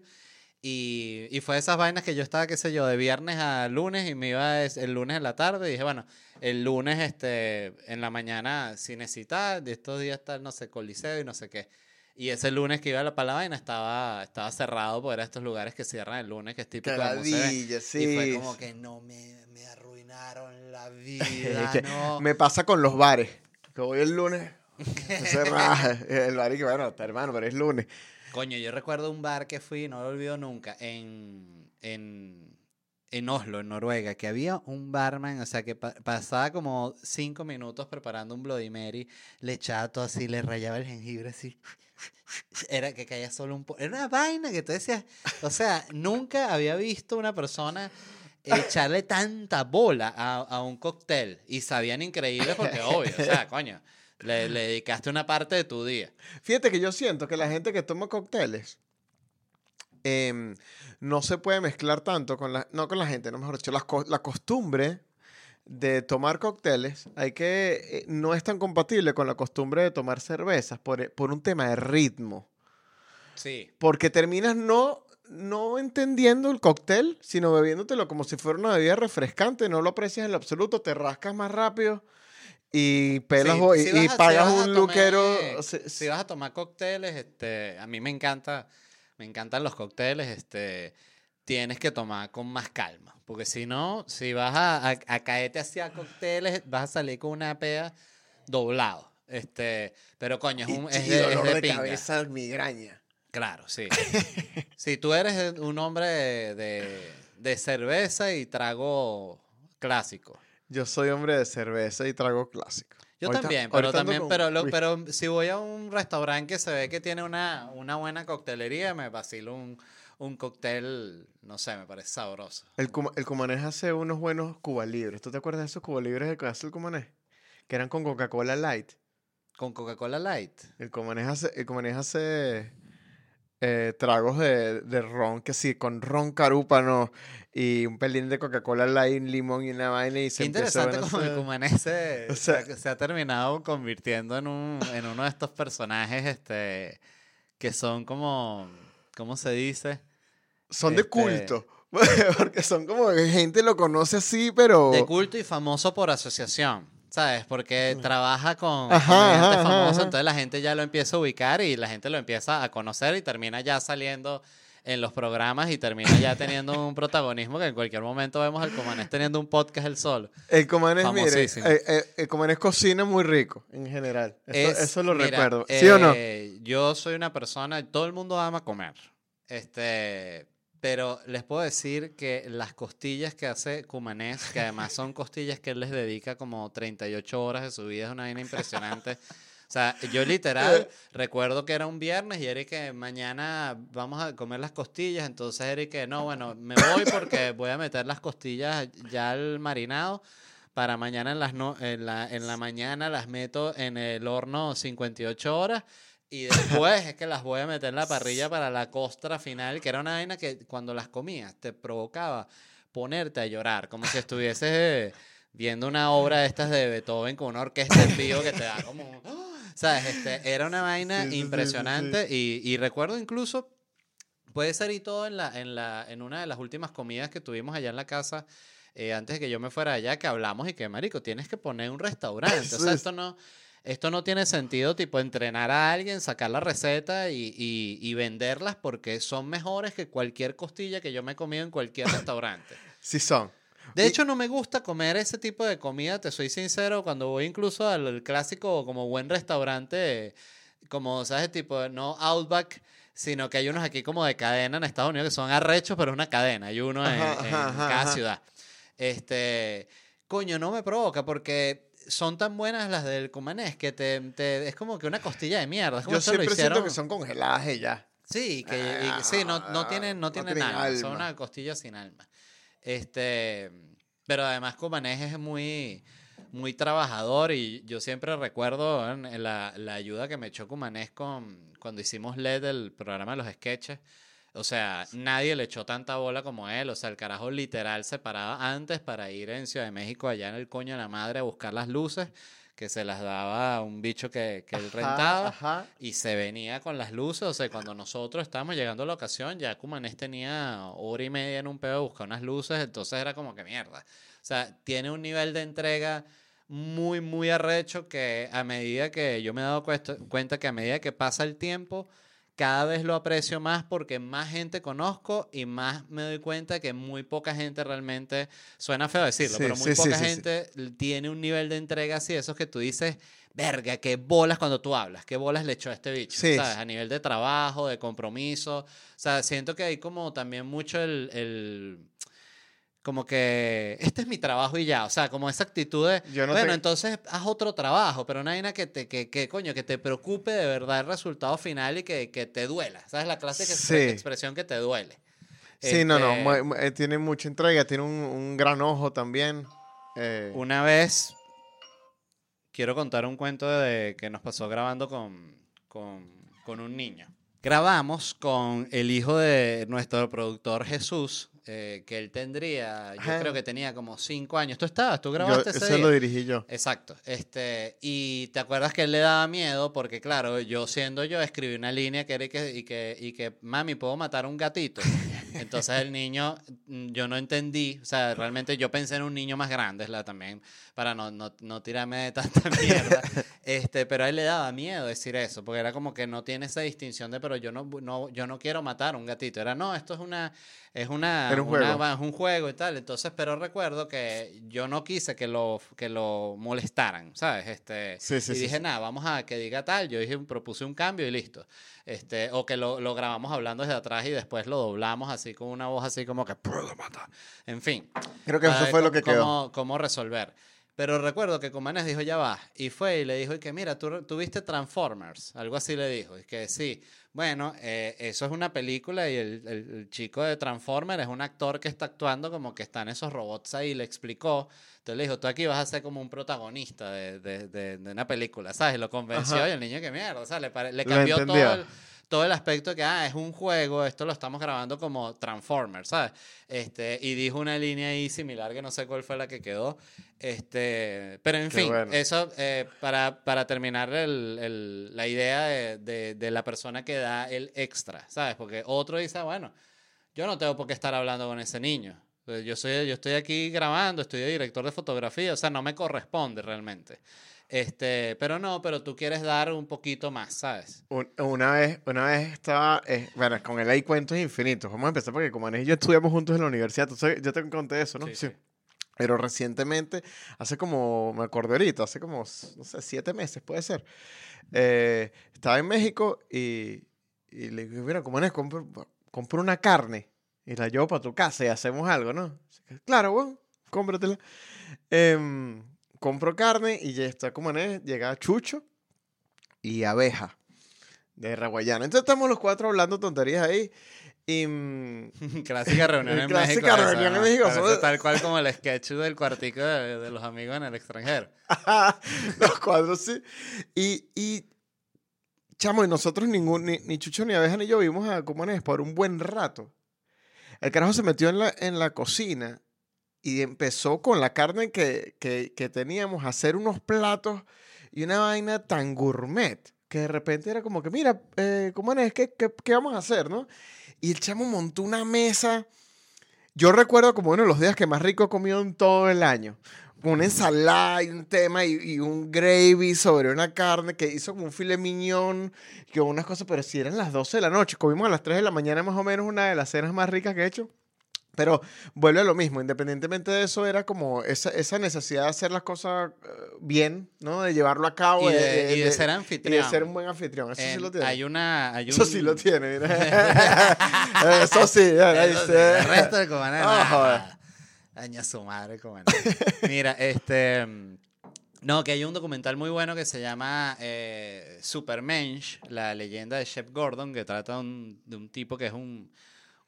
Y, y fue esas vainas que yo estaba, qué sé yo, de viernes a lunes y me iba es- el lunes en la tarde y dije, bueno, el lunes este, en la mañana Cinecittà, de estos días está, no sé, Coliseo y no sé qué. Y ese lunes que iba a la, para la vaina estaba, estaba cerrado porque era estos lugares que cierran el lunes, que es típico. Caladilla, sí. Y fue como que no me, me arruinaron la *laughs* vida, no. Me pasa con los bares. Que voy el lunes. *laughs* El bar y que bueno, está hermano, pero es lunes. Coño, yo recuerdo un bar que fui, no lo olvido nunca, en, en, en Oslo, en Noruega, que había un barman, o sea, que pa- pasaba como cinco minutos preparando un Bloody Mary, le echaba todo así, le rayaba el jengibre así. Era que caía solo un poco. Era una vaina que tú decías, o sea, nunca había visto una persona echarle tanta bola a, a un cóctel y sabían increíble porque *laughs* obvio, o sea, coño, le, le dedicaste una parte de tu día. Fíjate que yo siento que la gente que toma cócteles em, no se puede mezclar tanto con la, no con la gente, no mejor dicho, la, co- la costumbre de tomar cócteles hay que, eh, no es tan compatible con la costumbre de tomar cervezas por, e- por un tema de ritmo. Sí. Porque terminas no, no entendiendo el cóctel, sino bebiéndotelo como si fuera una bebida refrescante, no lo aprecias en lo absoluto, te rascas más rápido y pelas Sí, y, si y vas a- pagas un tomar- luquero. Si vas a tomar cócteles, este, a mí me encanta, me encantan los cócteles, este, tienes que tomar con más calma, porque si no, si vas a, a, a caerte hacia cócteles, vas a salir con una pea doblado. Este, pero coño, es, un, y es de, es dolor de cabeza, migraña. Claro, sí. Si tú eres un hombre de, de, cerveza y trago clásico. Yo soy hombre de cerveza y trago clásico. Yo Ahorita- también, pero también, con pero, lo- pero si voy a un restaurante que se ve que tiene una, una buena coctelería, me vacilo un, un cóctel, no sé, me parece sabroso. El, Cuma- el Cumanés hace unos buenos Cuba Libres. ¿Tú te acuerdas de esos Cuba Libres que hace el Cumanés? Que eran con Coca-Cola Light. Con Coca-Cola Light. El Cumanés hace, el Cumanés hace eh, tragos de, de ron, que sí, con ron carúpano y un pelín de Coca-Cola Light, limón y una vaina y se Qué interesante como el cumanés *laughs* se, o se sea- ha- se ha terminado convirtiendo en, un, en uno de estos personajes este, que son como, ¿cómo se dice? Son de este- culto. *laughs* Porque son como gente lo conoce así, pero... De culto y famoso por asociación, ¿sabes? Porque trabaja con Ajá, comediantes ajá, ajá. entonces la gente ya lo empieza a ubicar y la gente lo empieza a conocer y termina ya saliendo en los programas y termina ya teniendo un *laughs* protagonismo que en cualquier momento vemos al Comanés teniendo un podcast él solo. El Comanés, mire, eh, eh, el Comanés cocina muy rico, en general. Eso, Es- eso lo mira, recuerdo. ¿Sí o no? eh, Yo soy una persona, todo el mundo ama comer. Este, Pero les puedo decir que las costillas que hace Cumanés, que además son costillas que él les dedica como 38 horas de su vida, es una vaina impresionante. O sea, yo literal recuerdo que era un viernes y Eric que mañana vamos a comer las costillas, entonces Eric que no, bueno, me voy porque voy a meter las costillas ya al marinado para mañana en, las no, en, la, en la mañana las meto en el horno 58 horas y después es que las voy a meter en la parrilla para la costra final, que era una vaina que cuando las comías te provocaba ponerte a llorar, como si estuvieses viendo una obra de estas de Beethoven con una orquesta en vivo que te da como... *gasps* ¿Sabes? Este, era una vaina Sí, sí, sí, sí, impresionante Y, y recuerdo incluso, puede ser y todo en, la, en, la, en una de las últimas comidas que tuvimos allá en la casa, eh, antes de que yo me fuera allá, que hablamos y que, marico, tienes que poner un restaurante. O Eso sea, es. esto no, esto no tiene sentido, tipo, entrenar a alguien, sacar la receta y, y, y venderlas porque son mejores que cualquier costilla que yo me he comido en cualquier *laughs* restaurante. Sí son. De hecho, no me gusta comer ese tipo de comida, te soy sincero, cuando voy incluso al, al clásico como buen restaurante, como, ¿sabes? Tipo, no Outback, sino que hay unos aquí como de cadena en Estados Unidos que son arrechos, pero es una cadena, hay uno en, Ajá, en ajá, ajá, cada ajá. ciudad. Este, coño, no me provoca porque son tan buenas las del Cumanés que te, te- es como que una costilla de mierda. Es como Yo esto lo siempre hicieron- siento que son congeladas y ya. Sí, que y- sí, no, no Ah, tienen, no no tienen tienen alma, son alma. una costilla sin alma. Este, pero además Cumanés es muy, muy trabajador y yo siempre recuerdo la, la ayuda que me echó Cumanés con, cuando hicimos LED, el programa de los sketches. O sea, nadie le echó tanta bola como él. O sea, el carajo literal se paraba antes para ir en Ciudad de México, allá en el coño de la madre, a buscar las luces, que se las daba a un bicho que, que él Ajá, rentaba. Ajá. Y se venía con las luces, o sea, cuando nosotros estábamos llegando a la ocasión, ya Cumanés tenía hora y media en un pedo de buscar unas luces, entonces era como que mierda. O sea, tiene un nivel de entrega muy, muy arrecho que a medida que yo me he dado cuesta- cuenta que a medida que pasa el tiempo, cada vez lo aprecio más porque más gente conozco y más me doy cuenta que muy poca gente realmente, suena feo decirlo, Sí, pero muy sí, poca sí, gente tiene un nivel de entrega así, esos que tú dices, verga, qué bolas cuando tú hablas, qué bolas le echó a este bicho, Sí. ¿sabes? A nivel de trabajo, de compromiso, o sea, siento que hay como también mucho el... el como que este es mi trabajo y ya, o sea, como esa actitud de, Yo no bueno, te- entonces haz otro trabajo, pero no hay nada que te, que, que, coño, que te preocupe de verdad el resultado final y que, que te duela, ¿sabes? La clase que Sí. expresión que te duele. Sí, no, no. Este, eh, tiene mucha entrega, tiene un, un gran ojo también. eh, Una vez quiero contar un cuento de que nos pasó grabando con, con, con un niño. Grabamos con el hijo de nuestro productor Jesús, eh, que él tendría, yo Ajá. creo que tenía como cinco años. ¿Tú estabas? ¿Tú yo, grabaste ese eso día? lo dirigí yo. Exacto. Este, y te acuerdas que él le daba miedo porque, claro, yo siendo yo, escribí una línea que era y que, y que, y que mami, ¿puedo matar a un gatito? Entonces el niño, mm, yo no entendí, o sea, realmente yo pensé en un niño más grande, es la también, para no, no, no tirarme de tanta mierda. *laughs* Este, pero a él le daba miedo decir eso, porque era como que no tiene esa distinción de, pero yo no, no, yo no quiero matar a un gatito. Era, no, esto es una, es una, un una- juego. es un juego y tal. Entonces, pero recuerdo que yo no quise que lo, que lo molestaran, ¿sabes? Este, Sí, sí, y sí, dije, nada, vamos a que diga tal. Yo dije, propuse un cambio y listo. Este, o que lo, lo grabamos hablando desde atrás y después lo doblamos así con una voz así como que. En fin. Creo que eso fue lo que quedó. Cómo, cómo resolver. Pero recuerdo que Cumanes dijo, ya va. Y fue y le dijo, y que mira, tú, tú viste Transformers. Algo así le dijo. Y que sí. Bueno, eh, eso es una película y el, el- el chico de Transformers es un actor que está actuando como que están esos robots ahí. Le explicó. Entonces le dijo, tú aquí vas a ser como un protagonista de, de- de- de una película, ¿sabes? Y lo convenció Ajá. y el niño, que mierda, o sea, le, le cambió todo el, todo el aspecto de que, ah, es un juego, esto lo estamos grabando como Transformers, ¿sabes? Este, y dijo una línea ahí similar que no sé cuál fue la que quedó. Este, pero en Qué fin, bueno. eso eh, para, para terminar el- el- la idea de, de- de la persona que da el extra, ¿sabes? Porque otro dice, ah, bueno, yo no tengo por qué estar hablando con ese niño. Yo, soy, yo estoy aquí grabando, estoy de director de fotografía, o sea, no me corresponde realmente. Este, pero no, pero tú quieres dar un poquito más, ¿sabes? Un- una vez, una vez estaba, eh, bueno, con él hay cuentos infinitos. Vamos a empezar porque como Anés y yo estudiamos juntos en la universidad, sabes- yo te conté eso, ¿no? Sí, sí. Pero recientemente, hace como, me acuerdo ahorita, hace como, no sé, siete meses puede ser. eh, estaba en México y, y le dije, mira, como Anés, compro, compro una carne. y la llevo para tu casa y hacemos algo, ¿no? Claro, bueno, cómpratela. Em, compro carne y ya está como en llega Chucho y Abeja de Raguayana. Entonces estamos los cuatro hablando tonterías ahí. Y, mm, *laughs* Clásica reunión en Clásica México. esa, reunión en. México, tal cual como el sketch del cuartico de, de los amigos en el extranjero. *laughs* los cuatro sí. Y, y chamo, y nosotros ningún, ni, ni Chucho, ni Abeja, ni yo vimos a Comunes por un buen rato. El carajo se metió en la, en la cocina y empezó con la carne que, que, que teníamos a hacer unos platos y una vaina tan gourmet que de repente era como que, mira, eh, Comunes, ¿qué, qué, qué vamos a hacer, no? Y el chamo montó una mesa. Yo recuerdo como uno de los días que más rico he comido en todo el año. Una ensalada y un tema y, un gravy sobre una carne que hizo como un filet y como unas cosas, pero si eran las 12 de la noche, comimos a las 3 de la mañana más o menos una de las cenas más ricas que he hecho. Pero vuelve a lo mismo, independientemente de eso, era como esa, esa necesidad de hacer las cosas eh, bien, ¿no? De llevarlo a cabo. Y de, y de ser y anfitrión. de ser un buen anfitrión. Eso sí lo tiene. Hay una. Hay un, Eso sí lo tiene, mira. *laughs* Eso sí, Eso sí, dice. El resto de. Ah, joder. Daña su madre, comandante. Mira, este. No, que hay un documental muy bueno que se llama eh, Supermensch, la leyenda de Shep Gordon, que trata un- de un tipo que es un,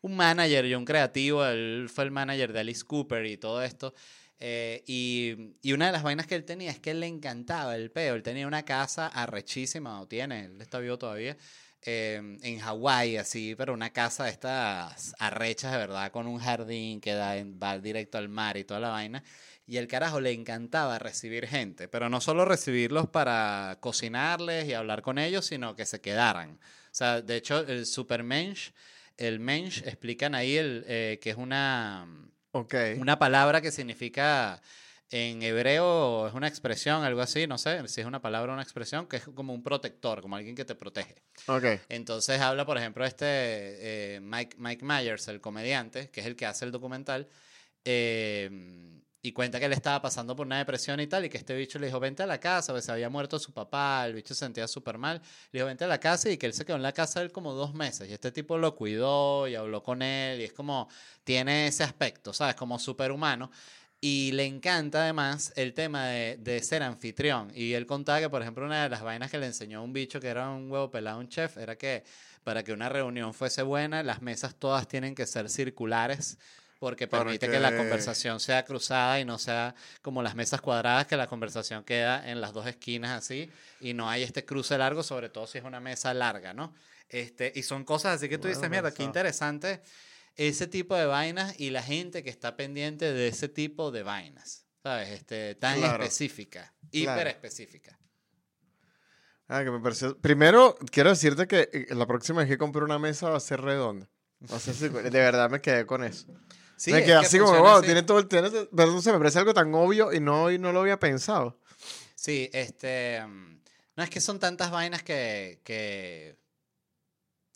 un manager y un creativo. Él fue el manager de Alice Cooper y todo esto. Eh, y, y una de las vainas que él tenía es que él le encantaba el peo. Él tenía una casa arrechísima, o tiene, él está vivo todavía, eh, en Hawái, así, pero una casa de estas arrechas de verdad, con un jardín que da va directo al mar y toda la vaina. Y el carajo le encantaba recibir gente, pero no solo recibirlos para cocinarles y hablar con ellos, sino que se quedaran. O sea, de hecho, el supermensch, el mensch, explican ahí el, eh, que es una, una palabra que significa en hebreo, es una expresión, algo así, no sé si es una palabra o una expresión, que es como un protector, como alguien que te protege. Ok. Entonces habla, por ejemplo, este eh, Mike, Mike Myers, el comediante, que es el que hace el documental, eh, y cuenta que él estaba pasando por una depresión y tal, y que este bicho le dijo, vente a la casa, porque se había muerto su papá, el bicho se sentía súper mal, le dijo, vente a la casa, y que él se quedó en la casa él como dos meses, y este tipo lo cuidó y habló con él, y es como, tiene ese aspecto, ¿sabes? Como superhumano. Y le encanta además el tema de, de ser anfitrión. Y él contaba que, por ejemplo, una de las vainas que le enseñó un bicho que era un huevo pelado, un chef, era que para que una reunión fuese buena, las mesas todas tienen que ser circulares porque permite que... la conversación sea cruzada y no sea como las mesas cuadradas, que la conversación queda en las dos esquinas así y no hay este cruce largo, sobre todo si es una mesa larga, ¿no? Este, y son cosas así que tú Bueno dices, mierda, qué interesante ese tipo de vainas y la gente que está pendiente de ese tipo de vainas, ¿sabes? Este, tan Claro. específica, Claro. hiper específica. Ah, que me pareció. Primero, quiero decirte que eh, la próxima vez que compre una mesa va a ser redonda. No sé si de verdad me quedé con eso. Sí, me es quedé que así como, wow, así. tiene todo el. Tiene, pero no sé, me parece algo tan obvio y no, y no lo había pensado. Sí, este. mm, No es que son tantas vainas que. que,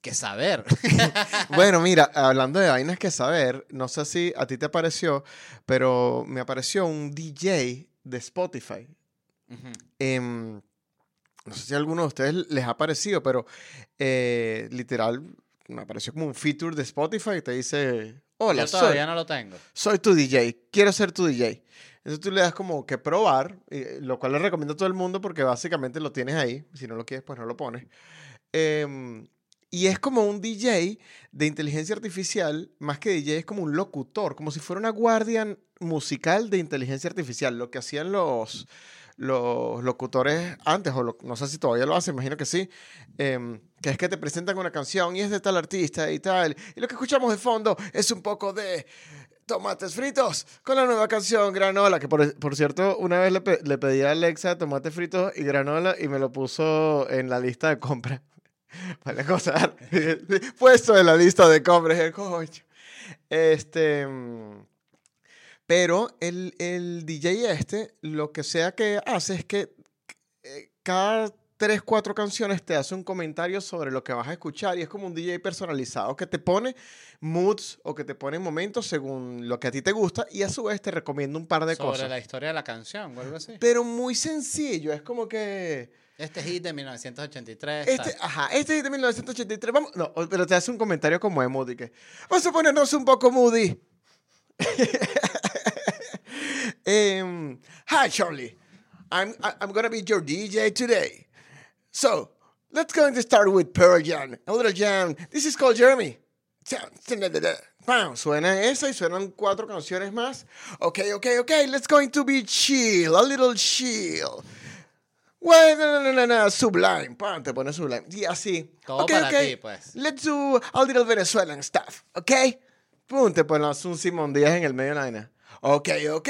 que saber. *laughs* Bueno, mira, hablando de vainas que saber, no sé si a ti te apareció, pero me apareció un DJ de Spotify. Ujú. Em, no sé si a alguno de ustedes les ha parecido, pero eh, literal me apareció como un feature de Spotify que te dice, hola, Yo soy, todavía no lo tengo. soy tu DJ, quiero ser tu DJ. Entonces tú le das como que probar, lo cual le recomiendo a todo el mundo porque básicamente lo tienes ahí, si no lo quieres pues no lo pones. Em, y es como un DJ de inteligencia artificial, más que DJ es como un locutor, como si fuera una guardia musical de inteligencia artificial, lo que hacían los, los locutores antes, o no sé si todavía lo hacen, imagino que sí, em, que es que te presentan una canción y es de tal artista y tal, y lo que escuchamos de fondo es un poco de tomates fritos con la nueva canción Granola, que por, por cierto, una vez le, le pedí a Alexa tomates fritos y granola y me lo puso en la lista de compra. *laughs* Para gozar. Puesto en la lista de compras. el coño. Este. Pero el, el DJ este, lo que sea que hace es que eh, cada tres, cuatro canciones te hace un comentario sobre lo que vas a escuchar y es como un DJ personalizado que te pone moods o que te pone momentos según lo que a ti te gusta y a su vez te recomienda un par de Sobre cosas. la historia de la canción o algo así. Pero muy sencillo, es como que... Este hit de 1983. Este, ajá, este es de 1983. Vamos, no, pero te hace un comentario como de Moody. Que, vamos a ponernos un poco Moody. *laughs* um, hi, Charlie. I'm, I'm going to be your DJ today. So, let's go to start with Pearl Jam. A little jam. This is called Jeremy. Pam, Suena esa y suenan cuatro canciones más. Okay, okay, okay. Let's going to be chill. A little chill. Well, no, no, no, no, no, Sublime. Pam, te pones Sublime. Y así. Todo okay, para okay. ti, pues. Let's do a little Venezuelan stuff, okay? Pum, te pones un Simón Díaz en el medio de la vaina. Ok, ok.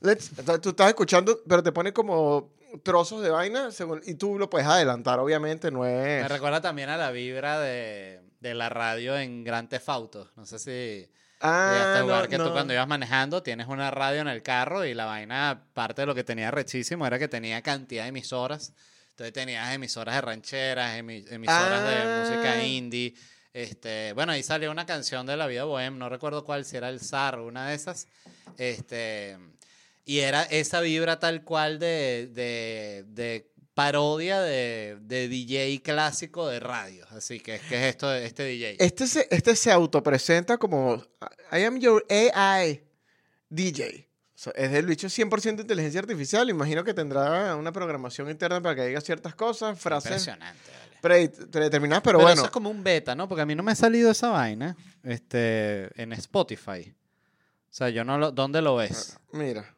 Let's, entonces tú estás escuchando, pero te pone como trozos de vaina según, y tú lo puedes adelantar, obviamente, no es... Me recuerda también a la vibra de, de la radio en Gran Theft Auto. No sé si Ah, llegaste a jugar no, que tú no. cuando ibas manejando tienes una radio en el carro y la vaina, parte de lo que tenía rechísimo era que tenía cantidad de emisoras. Entonces tenías emisoras de rancheras, emi- emisoras de Ah. música indie. Este, bueno, ahí salió una canción de La Vida Bohem, no recuerdo cuál, si era el zar o una de esas. Este, y era esa vibra tal cual de, de, de parodia de, de DJ clásico de radio. Así que, ¿qué es esto de este DJ? Este se, este se autopresenta como I am your AI DJ. So, es del bicho 100% inteligencia artificial. Imagino que tendrá una programación interna para que diga ciertas cosas, frases Impresionante, vale. predeterminadas, pero, Pero, bueno. eso es como un beta, ¿no? Porque a mí no me ha salido esa vaina este, en Spotify. O sea, yo no lo... ¿Dónde lo ves? Mira,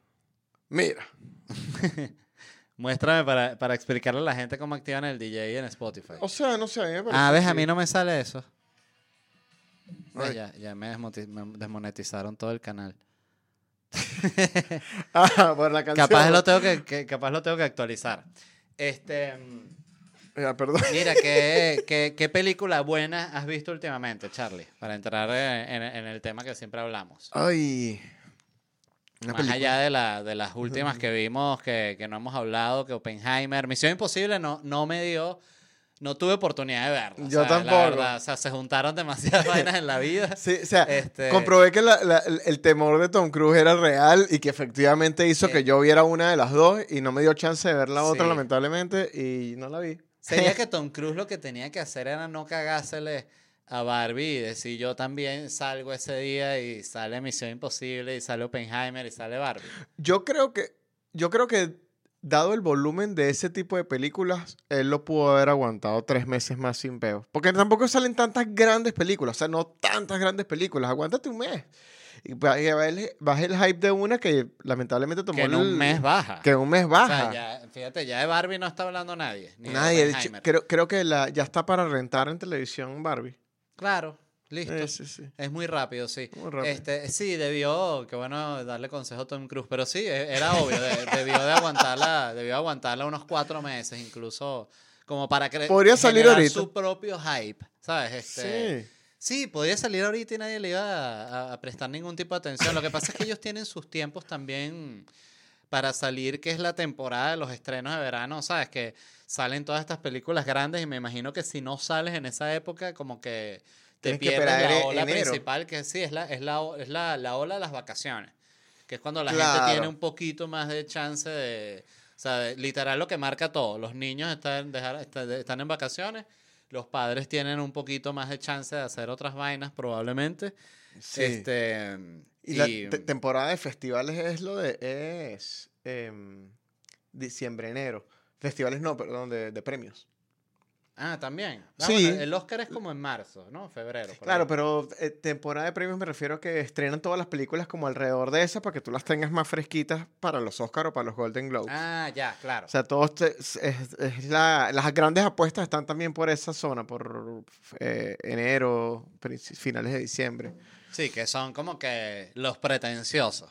mira. *laughs* Muéstrame para, para explicarle a la gente cómo activan el DJ en Spotify. O sea, no sé, a mí me parece Ah, ves, a mí no me sale eso. Ay. ya, ya me, desmonetizaron todo el canal. *laughs* Ah, por la canción. Capaz lo tengo que, que- capaz lo tengo que actualizar. Este, perdón. mira, ¿qué, qué, qué película buena has visto últimamente, Charlie? Para entrar en, en- el tema que siempre hablamos. Ay. Más película. allá de, la, de las últimas que vimos, que, que no hemos hablado, que Oppenheimer, Misión Imposible no, no me dio, no tuve oportunidad de verla. o Yo la tampoco. verdad, o sea, se juntaron demasiadas vainas en la vida. *laughs* Sí, o sea, Este- comprobé que la- la- el- el temor de Tom Cruise era real y que efectivamente hizo Sí. que yo viera una de las dos y no me dio chance de ver la otra, Sí. lamentablemente, y no la vi. Sería *laughs* que Tom Cruise lo que tenía que hacer era no cagársele a Barbie y decir yo también salgo ese día y sale Misión Imposible y sale Oppenheimer y sale Barbie. Yo creo que, yo creo que dado el volumen de ese tipo de películas, él lo pudo haber aguantado tres meses más sin peo. Porque tampoco salen tantas grandes películas, o sea, no tantas grandes películas. Aguántate un mes. Y ba- y baje baje el hype de una que lamentablemente tomó Que en un mes baja. Que en un mes O baja. sea, ya, fíjate, ya de Barbie no está hablando nadie. Ni Nadie, de hecho, Oppenheimer. creo, creo que la, ya está para rentar en televisión Barbie. Claro, listo. Eh, sí, sí. Es muy rápido, sí. Muy rápido. Este, sí, debió, qué bueno darle consejo a Tom Cruise, pero sí, e- era obvio, de- debió de aguantarla, debió aguantarla unos cuatro meses, incluso, como para creer. Podría salir ahorita. su propio hype, ¿sabes? Este, Sí. Sí. podría salir ahorita y nadie le iba a, a- a prestar ningún tipo de atención. Lo que pasa es que ellos tienen sus tiempos también para salir, que es la temporada de los estrenos de verano, ¿sabes? Que salen todas estas películas grandes y me imagino que si no sales en esa época, como que te Tienes que pierdes esperar la e- ola enero. principal, que sí, es la, es la, es la, la ola de las vacaciones, que es cuando la Claro. gente tiene un poquito más de chance de... O sea, literal lo que marca todo. Los niños están, dejar- está- están en vacaciones, los padres tienen un poquito más de chance de hacer otras vainas probablemente. Sí. Este, y la y- te- temporada de festivales es lo de. Es. em, diciembre, enero. Festivales no, perdón, de, de premios. Ah, también. Ah, Sí. bueno, el Oscar es como en marzo, ¿no? Febrero. Claro, ahí. pero eh, temporada de premios me refiero a que estrenan todas las películas como alrededor de esa para que tú las tengas más fresquitas para los Oscar o para los Golden Globes. Ah, ya, claro. O sea, todos te- es, es la- las grandes apuestas están también por esa zona, por eh, enero, finales de diciembre. Sí, que son como que los pretenciosos.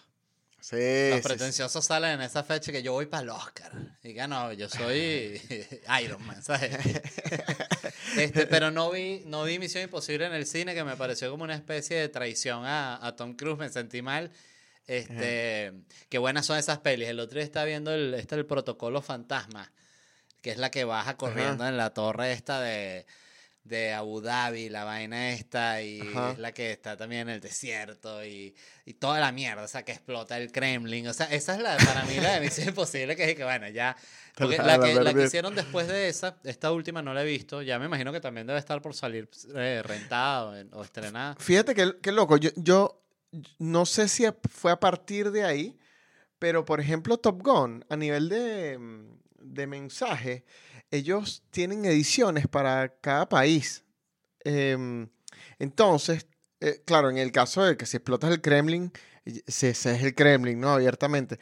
Sí, Los sí, sí. pretenciosos salen en esa fecha que yo voy para el Oscar. Y que no, yo soy *laughs* Iron Man, ¿sabes? *laughs* Este, pero no vi, no vi Misión Imposible en el cine, que me pareció como una especie de traición a, a Tom Cruise, me sentí mal. Este, qué buenas son esas pelis. El otro día estaba viendo el, este, el protocolo fantasma, que es la que baja corriendo en la torre esta de, de Abu Dhabi, la vaina esta, y Ajá. es la que está también en el desierto, y, y toda la mierda, o sea, que explota el Kremlin. O sea, esa es la, para mí la de Misión Imposible, que es que, bueno, ya. Porque La- que, la que hicieron después de esa, esta última no la he visto, ya me imagino que también debe estar por salir eh, rentada o, en- o estrenada. Fíjate que, qué loco, yo, yo no sé si fue a partir de ahí, pero por ejemplo Top Gun, a nivel de, mm, de mensaje, ellos tienen ediciones para cada país. Em, entonces, eh, claro, en el caso de que si explotas el Kremlin, ese es el Kremlin, ¿no? Abiertamente.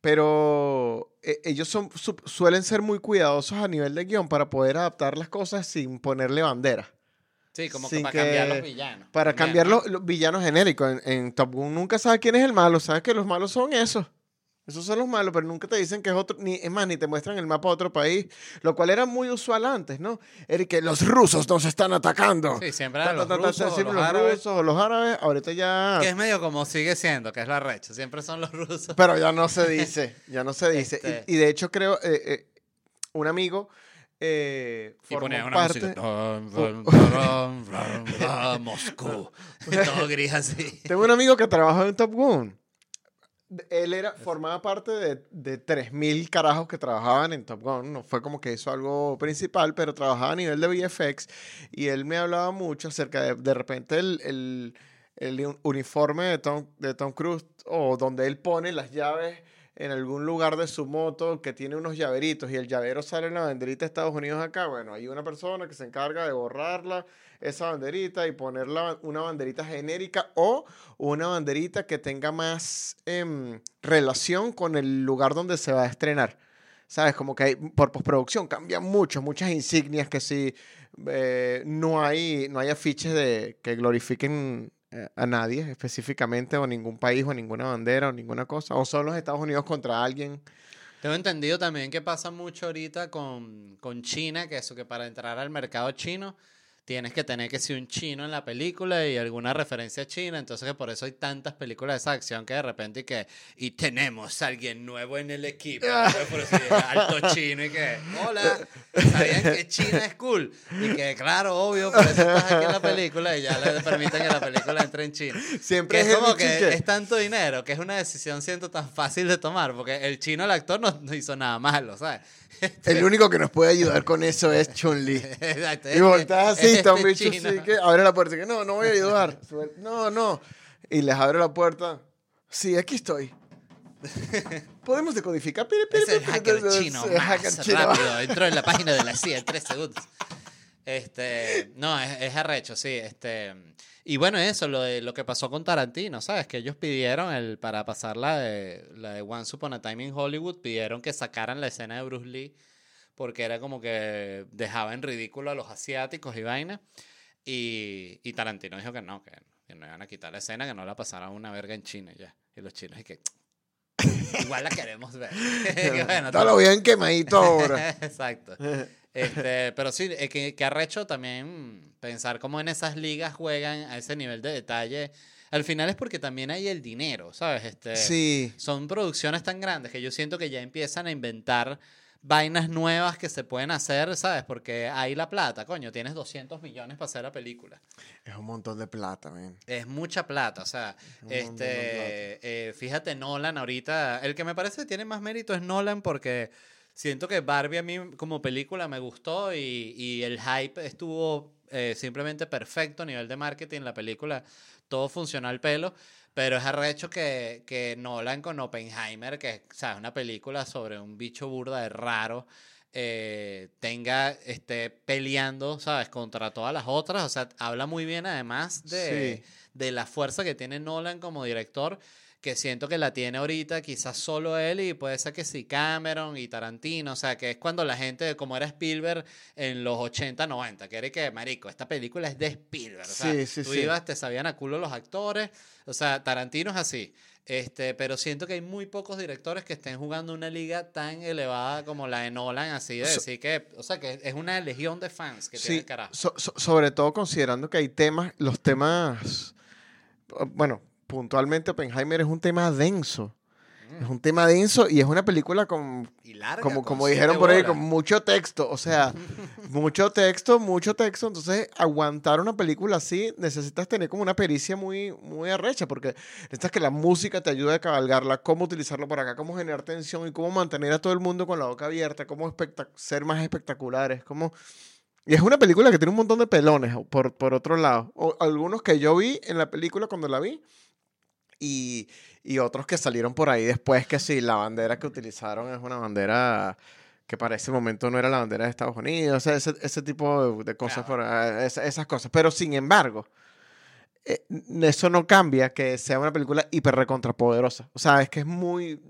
Pero eh, ellos son, su- suelen ser muy cuidadosos a nivel de guion para poder adaptar las cosas sin ponerle bandera. Sí, como que para cambiar los villanos. Para cambiar los villanos genéricos. En, en Top Gun nunca sabes quién es el malo. Sabes que los malos son esos. Esos son los malos, pero nunca te dicen que es otro. Ni, es más, ni te muestran el mapa de otro país. Lo cual era muy usual antes, ¿no? Era que los rusos nos están atacando. Sí, siempre eran los rusos o los árabes. rusos o los árabes. Ahorita ya. Que es medio como sigue siendo, que es la recha. Siempre son los rusos. Pero ya no se *laughs* dice. Ya no se dice. Y- Este- Y, de hecho, creo. eh, eh, un amigo. Eh, Y ponía una parte- música. *laughs* *laughs* Moscú. Todo gris así. Tengo un amigo que trabajó en Top Gun. Él era, formaba parte de, de 3.000 carajos que trabajaban en Top Gun. No fue como que hizo algo principal, pero trabajaba a nivel de VFX. Y él me hablaba mucho acerca de, de repente, el, el- el un- uniforme de Tom, de Tom Cruise o donde él pone las llaves en algún lugar de su moto que tiene unos llaveritos y el llavero sale en la banderita de Estados Unidos acá. Bueno, hay una persona que se encarga de borrarla, esa banderita, y ponerla una banderita genérica o una banderita que tenga más em, relación con el lugar donde se va a estrenar. ¿Sabes? Como que hay, por postproducción cambian mucho, muchas insignias que si eh, no, hay, no hay afiches de, que glorifiquen eh, a nadie específicamente, o ningún país, o ninguna bandera, o ninguna cosa, o son los Estados Unidos contra alguien. Tengo entendido también que pasa mucho ahorita con, con China, que eso que para entrar al mercado chino tienes que tener que ser un chino en la película y alguna referencia China, entonces que por eso hay tantas películas de esa acción que de repente y que y tenemos a alguien nuevo en el equipo, Entonces, por eso llega alto chino y que hola, sabían que China es cool y que claro, obvio, por eso estás aquí en la película y ya le permiten que la película entre en China. Siempre Que es como que que- es tanto dinero, que es una decisión siento tan fácil de tomar, porque el chino, el actor, no, no hizo nada malo, ¿sabes? *laughs* El único que nos puede ayudar con eso es Chun-Li. *laughs* Exacto, Y volteas así, es está un bicho así que abre la puerta y que no, no voy a ayudar. *laughs* No, no. Y les abre la puerta. Sí, aquí estoy. Podemos decodificar. Es el hacker chino hacker chino. rápido. Entró en la página de la CIA en tres segundos. Este, no, es, es arrecho, sí. Este, y bueno, eso, lo, de, lo que pasó con Tarantino, ¿sabes? Que ellos pidieron, el, para pasar la de, la de Once Upon a Time in Hollywood, pidieron que sacaran la escena de Bruce Lee porque era como que dejaba en ridículo a los asiáticos y vaina. Y, y Tarantino dijo que no, que, que no iban a quitar la escena, que no la pasaran una verga en China ya. Y los chinos, y que igual la queremos ver. *laughs* Que bueno, Está lo bien quemadito ahora. *laughs* Exacto. *laughs* Este, *laughs* pero sí, eh, que, que arrecho también pensar cómo en esas ligas juegan a ese nivel de detalle. Al final es porque también hay el dinero, ¿sabes? Este, Sí. Son producciones tan grandes que yo siento que ya empiezan a inventar vainas nuevas que se pueden hacer, ¿sabes? Porque hay la plata, coño, tienes 200 millones para hacer la película. Es un montón de plata, man. Es mucha plata, o sea, de este, eh, fíjate Nolan ahorita, el que me parece que tiene más mérito es Nolan porque siento que Barbie a mí como película me gustó y, y el hype estuvo eh, simplemente perfecto a nivel de marketing, la película todo funcionó al pelo, pero es arrecho que, que Nolan con Oppenheimer, que es una película sobre un bicho burda de raro, eh, tenga, esté peleando, ¿sabes? Contra todas las otras. O sea, habla muy bien además de, Sí. de la fuerza que tiene Nolan como director, que siento que la tiene ahorita quizás solo él y puede ser que sí Cameron y Tarantino, o sea, que es cuando la gente, como era Spielberg en los 80, 90, que era que, marico, esta película es de Spielberg, o sea, Sí, sí, tú sí. ibas, te sabían a culo los actores, o sea, Tarantino es así. Este, pero siento que hay muy pocos directores que estén jugando una liga tan elevada como la de Nolan, así de So- decir que, o sea, que es una legión de fans que tiene Sí, el carajo. so- so- sobre todo considerando que hay temas, los temas, bueno, puntualmente Oppenheimer es un tema denso. Es un tema denso y es una película con, Y larga. como, con como dijeron por ahí, horas. con mucho texto. O sea, *laughs* mucho texto, mucho texto. Entonces, aguantar una película así, necesitas tener como una pericia muy, muy arrecha, porque necesitas que la música te ayude a cabalgarla, cómo utilizarlo por acá, cómo generar tensión y cómo mantener a todo el mundo con la boca abierta, cómo ser más espectaculares, cómo... Y es una película que tiene un montón de pelones, por, por otro lado. O algunos que yo vi en la película cuando la vi. Y, y otros que salieron por ahí después, que sí, la bandera que utilizaron es una bandera que para ese momento no era la bandera de Estados Unidos, o sea, ese, ese tipo de, de cosas, por, esas cosas. Pero sin embargo, eh, eso no cambia que sea una película hiper recontrapoderosa. O sea, es que es muy...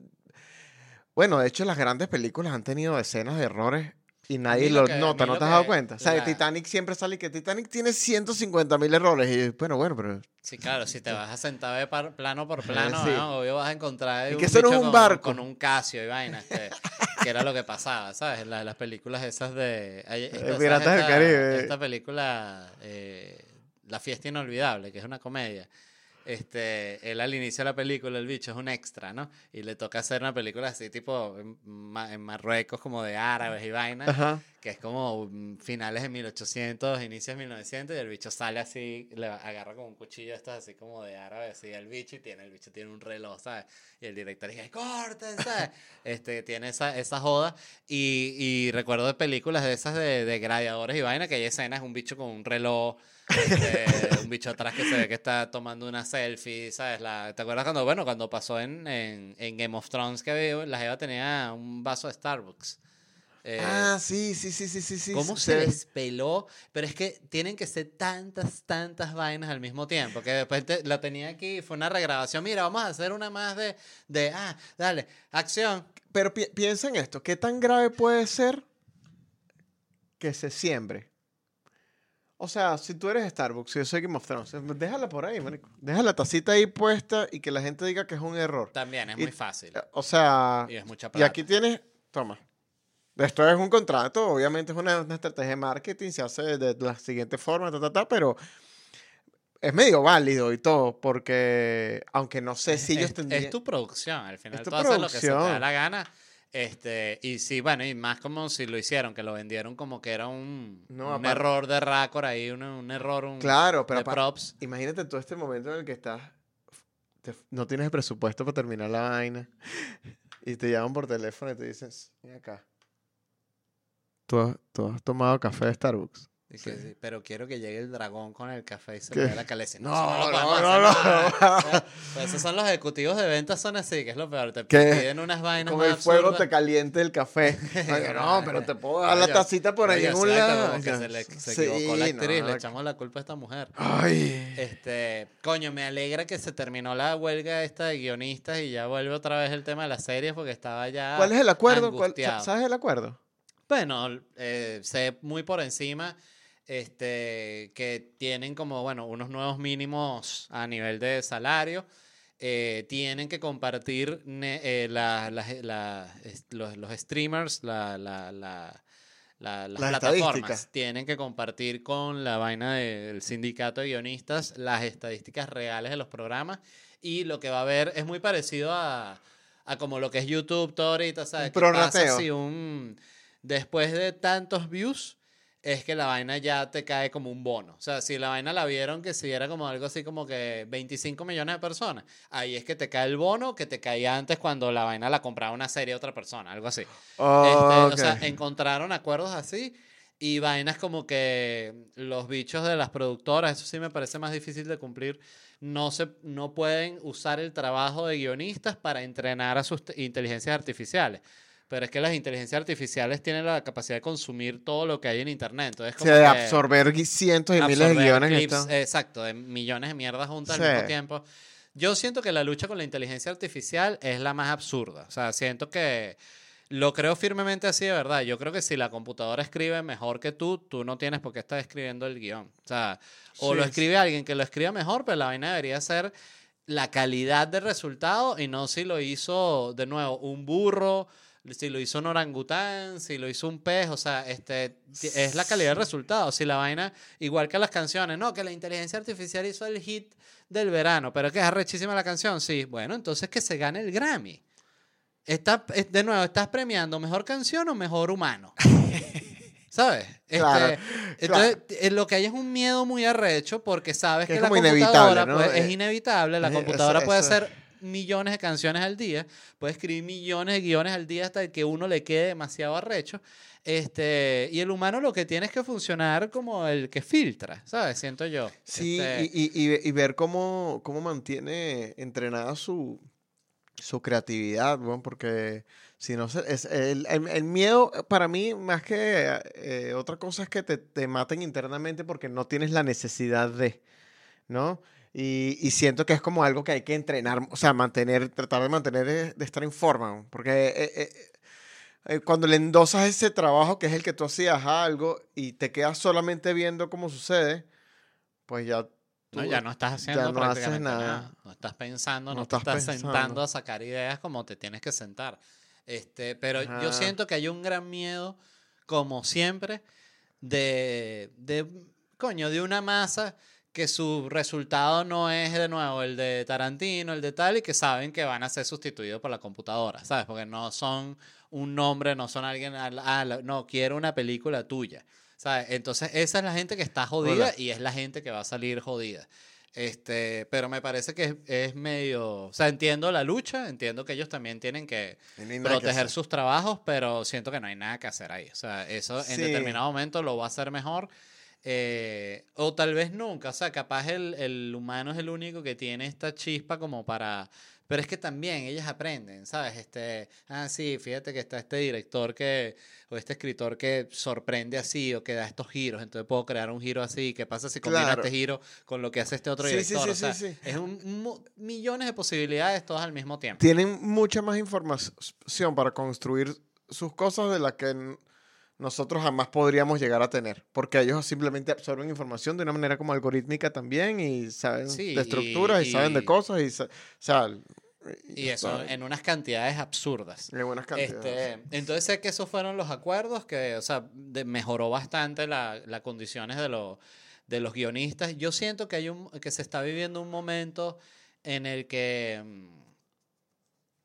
Bueno, de hecho, las grandes películas han tenido escenas de errores y nadie lo que- nota, ¿no te has dado cuenta? O sea, la- Titanic siempre sale que Titanic tiene 150 mil errores y bueno, bueno, pero... Sí, claro, si te *laughs* vas a sentar ver par- plano por *laughs* plano, Sí. ¿no? obvio vas a encontrar Y que eso no es un barco. con un Casio y vainas, que, que era lo que pasaba, ¿sabes? La- las películas esas de... esta- ¿sabes Piratas del esta- Caribe. Esta película, eh, La fiesta inolvidable, que es una comedia. Este, él al inicio de la película, el bicho es un extra, ¿no? Y le toca hacer una película así, tipo en, Ma- en Marruecos, como de árabes y vainas Ajá. que es como mm, finales de 1800, inicios de 1900, y el bicho sale así, le agarra como un cuchillo estos así como de árabe, así el bicho, y tiene, el bicho tiene un reloj, ¿sabes? Y el director dice, ¡corten! ¿sabes? *laughs* Este, tiene esa, esa joda, y, y recuerdo de películas de esas de, de gladiadores y vaina, que hay escenas, un bicho con un reloj, este, un bicho atrás que se ve que está tomando una selfie, ¿sabes? La, ¿Te acuerdas cuando, bueno, cuando pasó en, en, en Game of Thrones que había- la Jeva tenía un vaso de Starbucks? Eh, ah, sí, sí, sí, sí, sí, sí. ¿Cómo se se ve. les peló? Pero es que tienen que ser tantas, tantas vainas al mismo tiempo. Que después te- la tenía aquí, fue una regrabación. Mira, vamos a hacer una más de, de ah, dale, acción. Pero pi- piensa en esto, ¿qué tan grave puede ser que se siembre? O sea, si tú eres Starbucks y yo soy Game of Thrones, déjala por ahí, marico. Deja la tacita ahí puesta y que la gente diga que es un error. También es Y- muy fácil. O sea, Y es mucha y plata. aquí tienes, toma. Esto es un contrato, obviamente es una, una estrategia de marketing, se hace de, de la siguiente forma, ta, ta, ta, pero es medio válido y todo, porque aunque no sé si ellos es, tendrían... es tu producción, al final tú haces lo que se te da la gana. Este, y sí, bueno, y más como si lo hicieron, que lo vendieron como que era un, No, un error de Raccord ahí, un, un error un, Claro, pero de props. Imagínate todo este momento en el que estás, te- no tienes presupuesto para terminar la vaina y te llaman por teléfono y te dicen, ven acá. ¿Tú has, tú has tomado café de Starbucks? Y que sí, pero quiero que llegue el dragón con el café y se dé la caleza. No, No, no, no, no, *laughs* no. Pues esos son los ejecutivos de ventas, son así, que es lo peor. Te ¿Qué? piden unas vainas Con el fuego absurdas. te caliente el café. *laughs* Oye, no, pero te puedo dar la tacita por ahí en un lado. que se le se Sí, equivocó la actriz, le echamos la culpa a esta mujer. Ay. Este, coño, me alegra que se terminó la huelga esta de guionistas y ya vuelve otra vez el tema de las series porque estaba ya ¿Cuál es el acuerdo? ¿Cuál-. ¿Sabes el acuerdo? Bueno, eh, sé muy por encima este, que tienen como, bueno, unos nuevos mínimos a nivel de salario. eh, tienen que compartir eh, la- la- la- es- los, los streamers, la, la- la- la- las, Las plataformas. Tienen que compartir con la vaina del sindicato de guionistas las estadísticas reales de los programas. Y lo que va a haber es muy parecido a, a como lo que es YouTube todo ahorita, ¿sabes? Un pasa si un después de tantos views es que la vaina ya te cae como un bono. O sea, si la vaina la vieron que si era como algo así como que 25 millones de personas, ahí es que te cae el bono que te caía antes cuando la vaina la compraba una serie a otra persona, algo así. Este, O sea, encontraron acuerdos así y vainas como que los bichos de las productoras, eso sí me parece más difícil de cumplir, no, se, no pueden usar el trabajo de guionistas para entrenar a sus te- inteligencias artificiales. Pero es que las inteligencias artificiales tienen la capacidad de consumir todo lo que hay en Internet. Entonces, O como sea, de absorber cientos y miles de absorber guiones. y clips, esto. Exacto, de millones de mierdas juntas Sí. al mismo tiempo. Yo siento que la lucha con la inteligencia artificial es la más absurda. O sea, siento que lo creo firmemente así de verdad. Yo creo que si la computadora escribe mejor que tú, tú no tienes por qué estar escribiendo el guion. O sea, o Sí, lo sí. escribe alguien que lo escriba mejor, pero la vaina debería ser la calidad del resultado y no si lo hizo, de nuevo, un burro, si lo hizo un orangután, si lo hizo un pez, o sea, este, es la calidad del resultado. Si la vaina, igual que las canciones, no, que la inteligencia artificial hizo el hit del verano, pero que es arrechísima la canción, sí, bueno, entonces que se gane el Grammy. está, es- de nuevo, estás premiando mejor canción o mejor humano. *laughs* ¿Sabes? Este, Claro, entonces, eh, lo que hay es un miedo muy arrecho porque sabes Que que, es la computadora inevitable, ¿no? pues, es Eh, inevitable. La *laughs* computadora eso- puede eso- hacer millones de canciones al día, puede escribir millones de guiones al día hasta que uno le quede demasiado arrecho. Este, y el humano lo que tiene es que funcionar como el que filtra, ¿sabes? Siento yo. Sí, Este, y, y- y ve- y ver cómo, cómo mantiene entrenada su, su creatividad, bueno, porque si no, es el, el- el miedo para mí, más que eh, otra cosa, es que te, te maten internamente porque no tienes la necesidad de, ¿no? Y, y siento que es como algo que hay que entrenar, o sea, mantener, tratar de mantener, eh, de estar en forma, porque eh, eh, eh, cuando le endosas ese trabajo que es el que tú hacías a algo y te quedas solamente viendo cómo sucede, pues ya No, tú- ya no estás haciendo no haces prácticamente nada. nada. No estás pensando, no, No te estás sentando a sacar ideas como te tienes que sentar. Este, pero yo Ajá. siento que hay un gran miedo, como siempre, de, de, coño, de una masa que su resultado no es de nuevo el de Tarantino, el de tal, y que saben que van a ser sustituidos por la computadora, ¿sabes? Porque no son un nombre, no son alguien, ah, no, quiero una película tuya, ¿sabes? Entonces esa es la gente que está jodida Hola. y es la gente que va a salir jodida. Este, pero me parece que es, es medio, o sea, entiendo la lucha, entiendo que ellos también tienen que no que proteger hacer. sus trabajos, pero siento que no hay nada que hacer ahí. O sea, eso en Sí. determinado momento lo va a hacer mejor. Eh, o tal vez nunca. O sea, capaz el, el humano es el único que tiene esta chispa como para. Pero es que también ellas aprenden, ¿sabes? Este, ah, sí, fíjate que está este director que, o este escritor que sorprende así o que da estos giros, entonces puedo crear un giro así. ¿Qué pasa si combina Claro. este giro con lo que hace este otro Sí, sí, director? sí, o sea, sí, sí. es un, millones de posibilidades todas al mismo tiempo. Tienen mucha más información para construir sus cosas de la que nosotros jamás podríamos llegar a tener, porque ellos simplemente absorben información de una manera como algorítmica también y saben Sí, de estructuras y, y- saben de y- cosas y, o sea, Y eso en unas cantidades absurdas. de buenas cantidades. Este, entonces sé que esos fueron los acuerdos que, o sea, de- mejoró bastante la- las condiciones de, los de los guionistas. Yo siento que hay un que se está viviendo un momento en el que mm,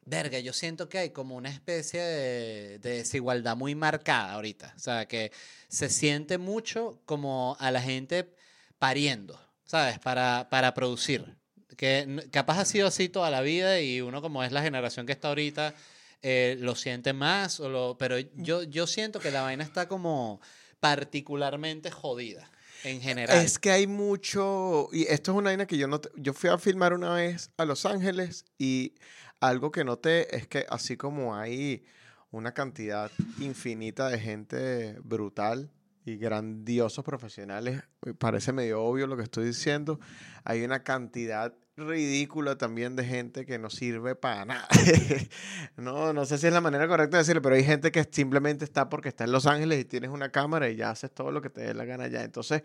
verga, yo siento que hay como una especie de, de desigualdad muy marcada ahorita. O sea, que se siente mucho como a la gente pariendo, ¿sabes? Para, para producir. Que capaz ha sido así toda la vida y uno como es la generación que está ahorita, eh, lo siente más, o lo, pero yo, yo siento que la vaina está como particularmente jodida en general. Es que hay mucho, y esto es una vaina que yo no, yo fui a filmar una vez a Los Ángeles y algo que noté es que así como hay una cantidad infinita de gente brutal y grandiosos profesionales, me parece medio obvio lo que estoy diciendo, hay una cantidad ridícula también de gente que no sirve para nada. *laughs* no, no sé si es la manera correcta de decirlo, pero hay gente que simplemente está porque está en Los Ángeles y tienes una cámara y ya haces todo lo que te dé la gana ya. Entonces,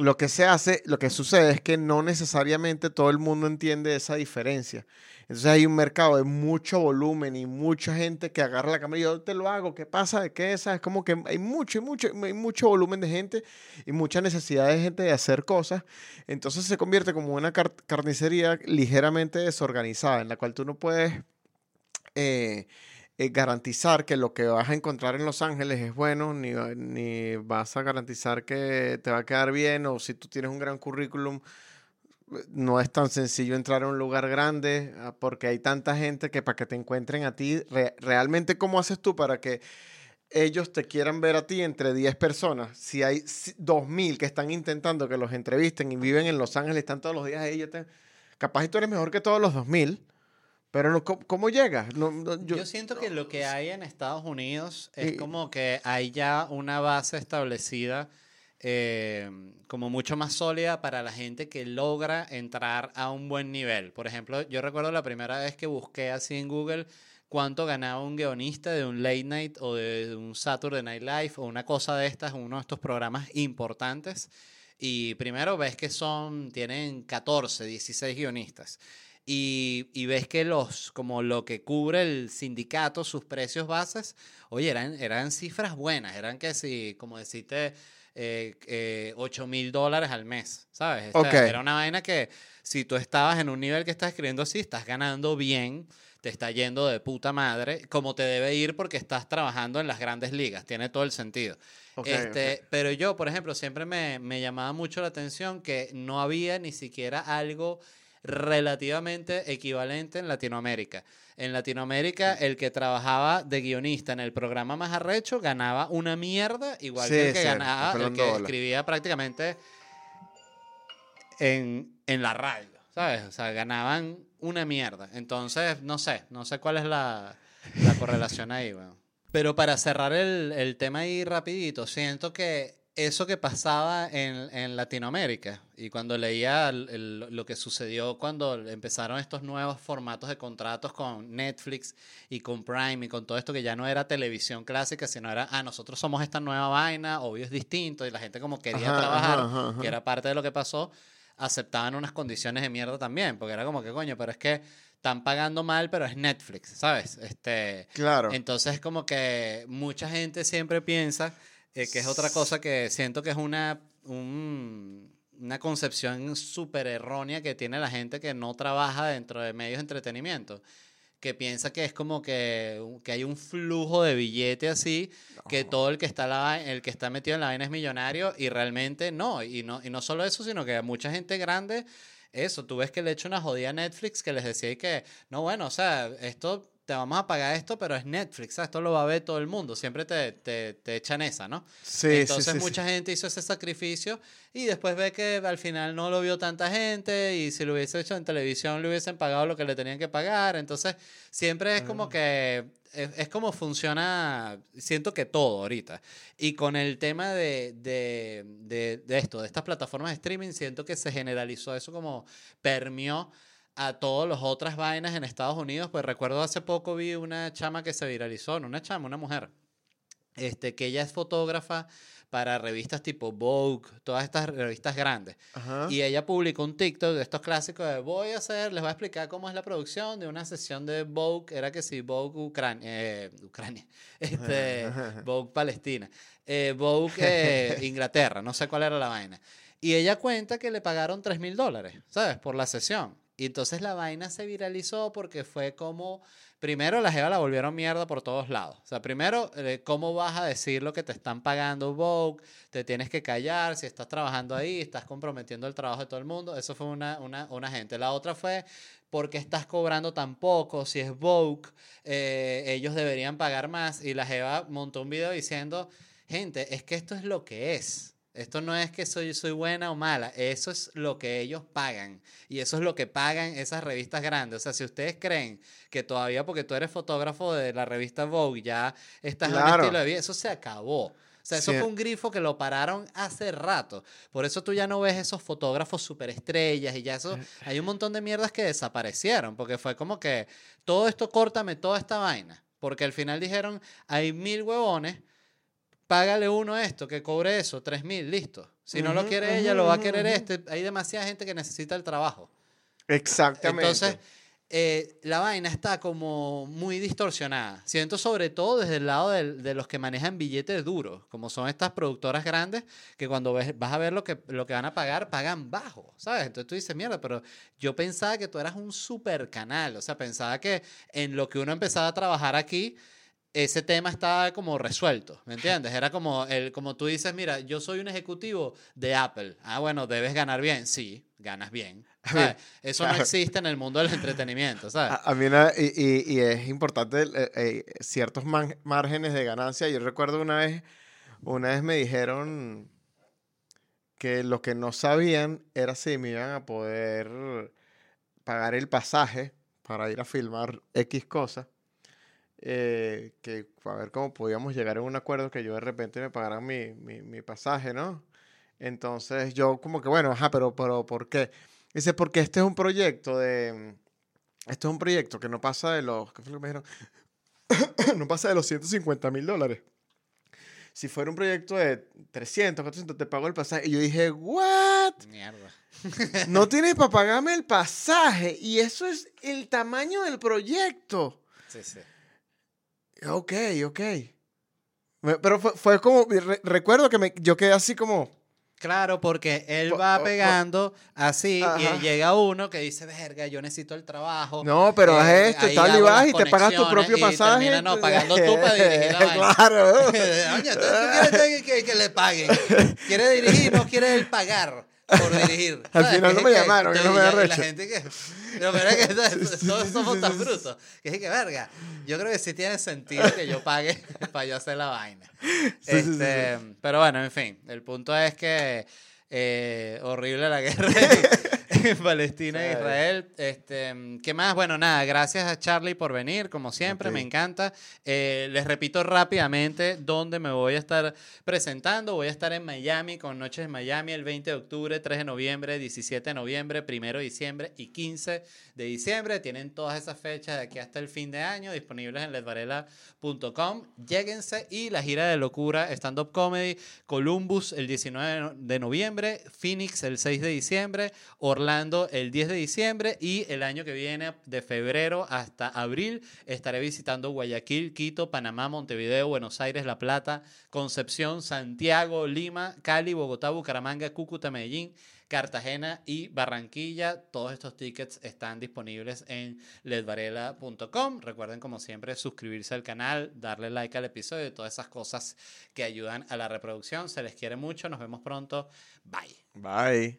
lo que se hace, lo que sucede es que no necesariamente todo el mundo entiende esa diferencia. Entonces hay un mercado de mucho volumen y mucha gente que agarra la cámara y yo te lo hago, ¿qué pasa? ¿De qué es? Es como que hay mucho, mucho, hay mucho volumen de gente y mucha necesidad de gente de hacer cosas. Entonces se convierte como una car- carnicería ligeramente desorganizada, en la cual tú no puedes eh, eh, garantizar que lo que vas a encontrar en Los Ángeles es bueno, ni, ni vas a garantizar que te va a quedar bien, o si tú tienes un gran currículum, eh, no es tan sencillo entrar a un lugar grande, ah, porque hay tanta gente que para que te encuentren a ti, re- realmente, ¿cómo haces tú para que ellos te quieran ver a ti entre 10 personas? Si hay si- 2.000 que están intentando que los entrevisten y viven en Los Ángeles, están todos los días ahí, yo te- capaz y tú eres mejor que todos los 2.000. Pero no, ¿cómo, cómo llegas? No, no, Yo, siento que lo que hay en Estados Unidos es Y- como que hay ya una base establecida eh, como mucho más sólida para la gente que logra entrar a un buen nivel. Por ejemplo, yo recuerdo la primera vez que busqué así en Google cuánto ganaba un guionista de un late night o de un Saturday Night Live o una cosa de estas, uno de estos programas importantes. Y primero ves que son, tienen 14, 16 guionistas. Y, y ves que los, como lo que cubre el sindicato, sus precios bases, oye, eran, eran cifras buenas, eran que si, como decirte, eh, eh, 8 mil dólares al mes, ¿sabes? Esta-. Era una vaina que si tú estabas en un nivel que estás escribiendo así, estás ganando bien, te está yendo de puta madre, como te debe ir porque estás trabajando en las grandes ligas, tiene todo el sentido. Ok, este, Pero yo, por ejemplo, siempre me, me llamaba mucho la atención que no había ni siquiera algo relativamente equivalente en Latinoamérica. En Latinoamérica, el que trabajaba de guionista en el programa más arrecho ganaba una mierda, igual Sí, que el que ganaba, el que escribía prácticamente en, en la radio, ¿sabes? O sea, ganaban una mierda. Entonces, no sé, no sé cuál es la, la correlación ahí. Pero para cerrar el, el tema ahí rapidito, siento que eso que pasaba en, en Latinoamérica y cuando leía el- el- lo que sucedió cuando empezaron estos nuevos formatos de contratos con Netflix y con Prime y con todo esto que ya no era televisión clásica, sino era, ah, nosotros somos esta nueva vaina, obvio es distinto y la gente como quería Ajá, trabajar, ajá, ajá, ajá. que era parte de lo que pasó, aceptaban unas condiciones de mierda también, porque era como que coño, pero es que están pagando mal, pero es Netflix, ¿sabes? Este, Claro. entonces, como que mucha gente siempre piensa eh, que es otra cosa que siento que es una, un- una concepción súper errónea que tiene la gente que no trabaja dentro de medios de entretenimiento. Que piensa que es como que, que hay un flujo de billete así, que todo el que, está la, el que está metido en la vaina es millonario y realmente no. Y no, y no solo eso, sino que a mucha gente grande eso, tú ves que le he hecho una jodida a Netflix que les decía que, no, bueno, o sea, esto, te vamos a pagar esto, pero es Netflix, ¿sabes? Esto lo va a ver todo el mundo, siempre te, te, te echan esa, ¿no? Sí, Entonces sí, sí, sí. mucha gente hizo ese sacrificio y después ve que al final no lo vio tanta gente y si lo hubiese hecho en televisión le hubiesen pagado lo que le tenían que pagar. Entonces siempre es como que es, es como funciona, siento que todo ahorita. Y con el tema de, de, de, de esto, de estas plataformas de streaming, siento que se generalizó eso como permeó a todas las otras vainas en Estados Unidos. Pues recuerdo hace poco vi una chama que se viralizó, no una chama, una mujer, este, que ella es fotógrafa para revistas tipo Vogue, todas estas revistas grandes. Ajá. Y ella publicó un TikTok de estos clásicos de voy a hacer, les voy a explicar cómo es la producción de una sesión de Vogue, era que sí, Vogue Ucrania, eh, Ucrania, *laughs* este, *laughs* Vogue Palestina, eh, Vogue eh, *laughs* Inglaterra, no sé cuál era la vaina. Y ella cuenta que le pagaron 3 mil dólares, ¿sabes? Por la sesión. Y entonces la vaina se viralizó porque fue como, primero la jeva la volvieron mierda por todos lados. O sea, primero, eh, ¿cómo vas a decir lo que te están pagando Vogue? Te tienes que callar, si estás trabajando ahí, estás comprometiendo el trabajo de todo el mundo. Eso fue una, una, una gente. La otra fue, ¿por qué estás cobrando tan poco? Si es Vogue, eh, ellos deberían pagar más. Y la jeva montó un video diciendo, gente, es que esto es lo que es. Esto no es que soy, soy buena o mala, eso es lo que ellos pagan. Y eso es lo que pagan esas revistas grandes. O sea, si ustedes creen que todavía porque tú eres fotógrafo de la revista Vogue ya estás en un Claro. estilo de vida, eso se acabó. O sea, eso Sí. fue un grifo que lo pararon hace rato. Por eso tú ya no ves esos fotógrafos superestrellas y ya eso. Hay un montón de mierdas que desaparecieron porque fue como que todo esto, córtame toda esta vaina. Porque al final dijeron, hay mil huevones, págale uno esto, que cobre eso, tres mil, listo. Si no lo quiere ella, lo va a querer ujú. este. Hay demasiada gente que necesita el trabajo. Exactamente. Entonces, eh, la vaina está como muy distorsionada. Siento sobre todo desde el lado del- de, los que manejan billetes duros, como son estas productoras grandes, que cuando ves, vas a ver lo que, lo que van a pagar, pagan bajo, ¿sabes? Entonces tú dices, mierda, pero yo pensaba que tú eras un super canal, o sea, pensaba que en lo que uno empezaba a trabajar aquí, ese tema estaba como resuelto, ¿me entiendes? Era como, el, como tú dices, mira, yo soy un ejecutivo de Apple. Ah, bueno, debes ganar bien. Sí, ganas bien. ¿sabes? Eso no *laughs* existe en el mundo del entretenimiento, ¿sabes? A, a mí una- y, y- y es importante eh, eh, ciertos man- márgenes de ganancia. Yo recuerdo una vez, una vez me dijeron que lo que no sabían era si me iban a poder pagar el pasaje para ir a filmar X cosas. Eh, que a ver cómo podíamos llegar a un acuerdo que yo de repente me pagaran mi, mi, mi pasaje, ¿no? Entonces yo como que, bueno, ajá, pero, pero ¿por qué? Dice, porque este es un proyecto de... Esto es un proyecto que no pasa de los... ¿Qué fue lo que me dijeron? *coughs* no pasa de los 150 mil dólares. Si fuera un proyecto de 300, 400, te pago el pasaje. Y yo dije, ¿what? Mierda. *laughs* No tienes para pagarme el pasaje. Y eso es el tamaño del proyecto. Sí, sí. Ok, ok. Pero fue, fue como, re- recuerdo que me, yo quedé así como, Claro, porque él va o- o- pegando así Ajá. y llega uno que dice, verga, yo necesito el trabajo. no, pero haz Eh, esto, tal y vas y te pagas tu propio pasaje. termina, no, pagando *laughs* *laughs* tú para dirigir la claro. Oye, tú quieres que, que le paguen. Quiere dirigir, no quiere él pagar por dirigir. *laughs* Al ¿Sabes? final no me *laughs* llamaron, que no me y La gente que. *laughs* Pero mira que todos, somos tan brutos. Que es que, verga, yo creo que sí tiene sentido que yo pague para yo hacer la vaina. Este, Pero bueno, en fin, el punto es que eh, horrible la guerra *laughs* Palestina e. Israel. Este, ¿Qué más? Bueno, nada, gracias a Charlie por venir, como siempre, me encanta. Eh, les repito rápidamente dónde me voy a estar presentando. Voy a estar en Miami con Noches en Miami el 20 de octubre, 3 de noviembre, 17 de noviembre, 1 de diciembre y 15 de diciembre. Tienen todas esas fechas de aquí hasta el fin de año disponibles en ledvarela.com. Lléguense y la gira de locura Stand Up Comedy Columbus el 19 de no- de noviembre, Phoenix el 6 de diciembre, Orlando el 10 de diciembre y el año que viene de febrero hasta abril estaré visitando Guayaquil, Quito, Panamá, Montevideo, Buenos Aires, La Plata, Concepción, Santiago, Lima, Cali, Bogotá, Bucaramanga, Cúcuta, Medellín. Cartagena y Barranquilla. Todos estos tickets están disponibles en ledvarela.com. Recuerden, como siempre, suscribirse al canal, darle like al episodio y todas esas cosas que ayudan a la reproducción. Se les quiere mucho. Nos vemos pronto. Bye. Bye.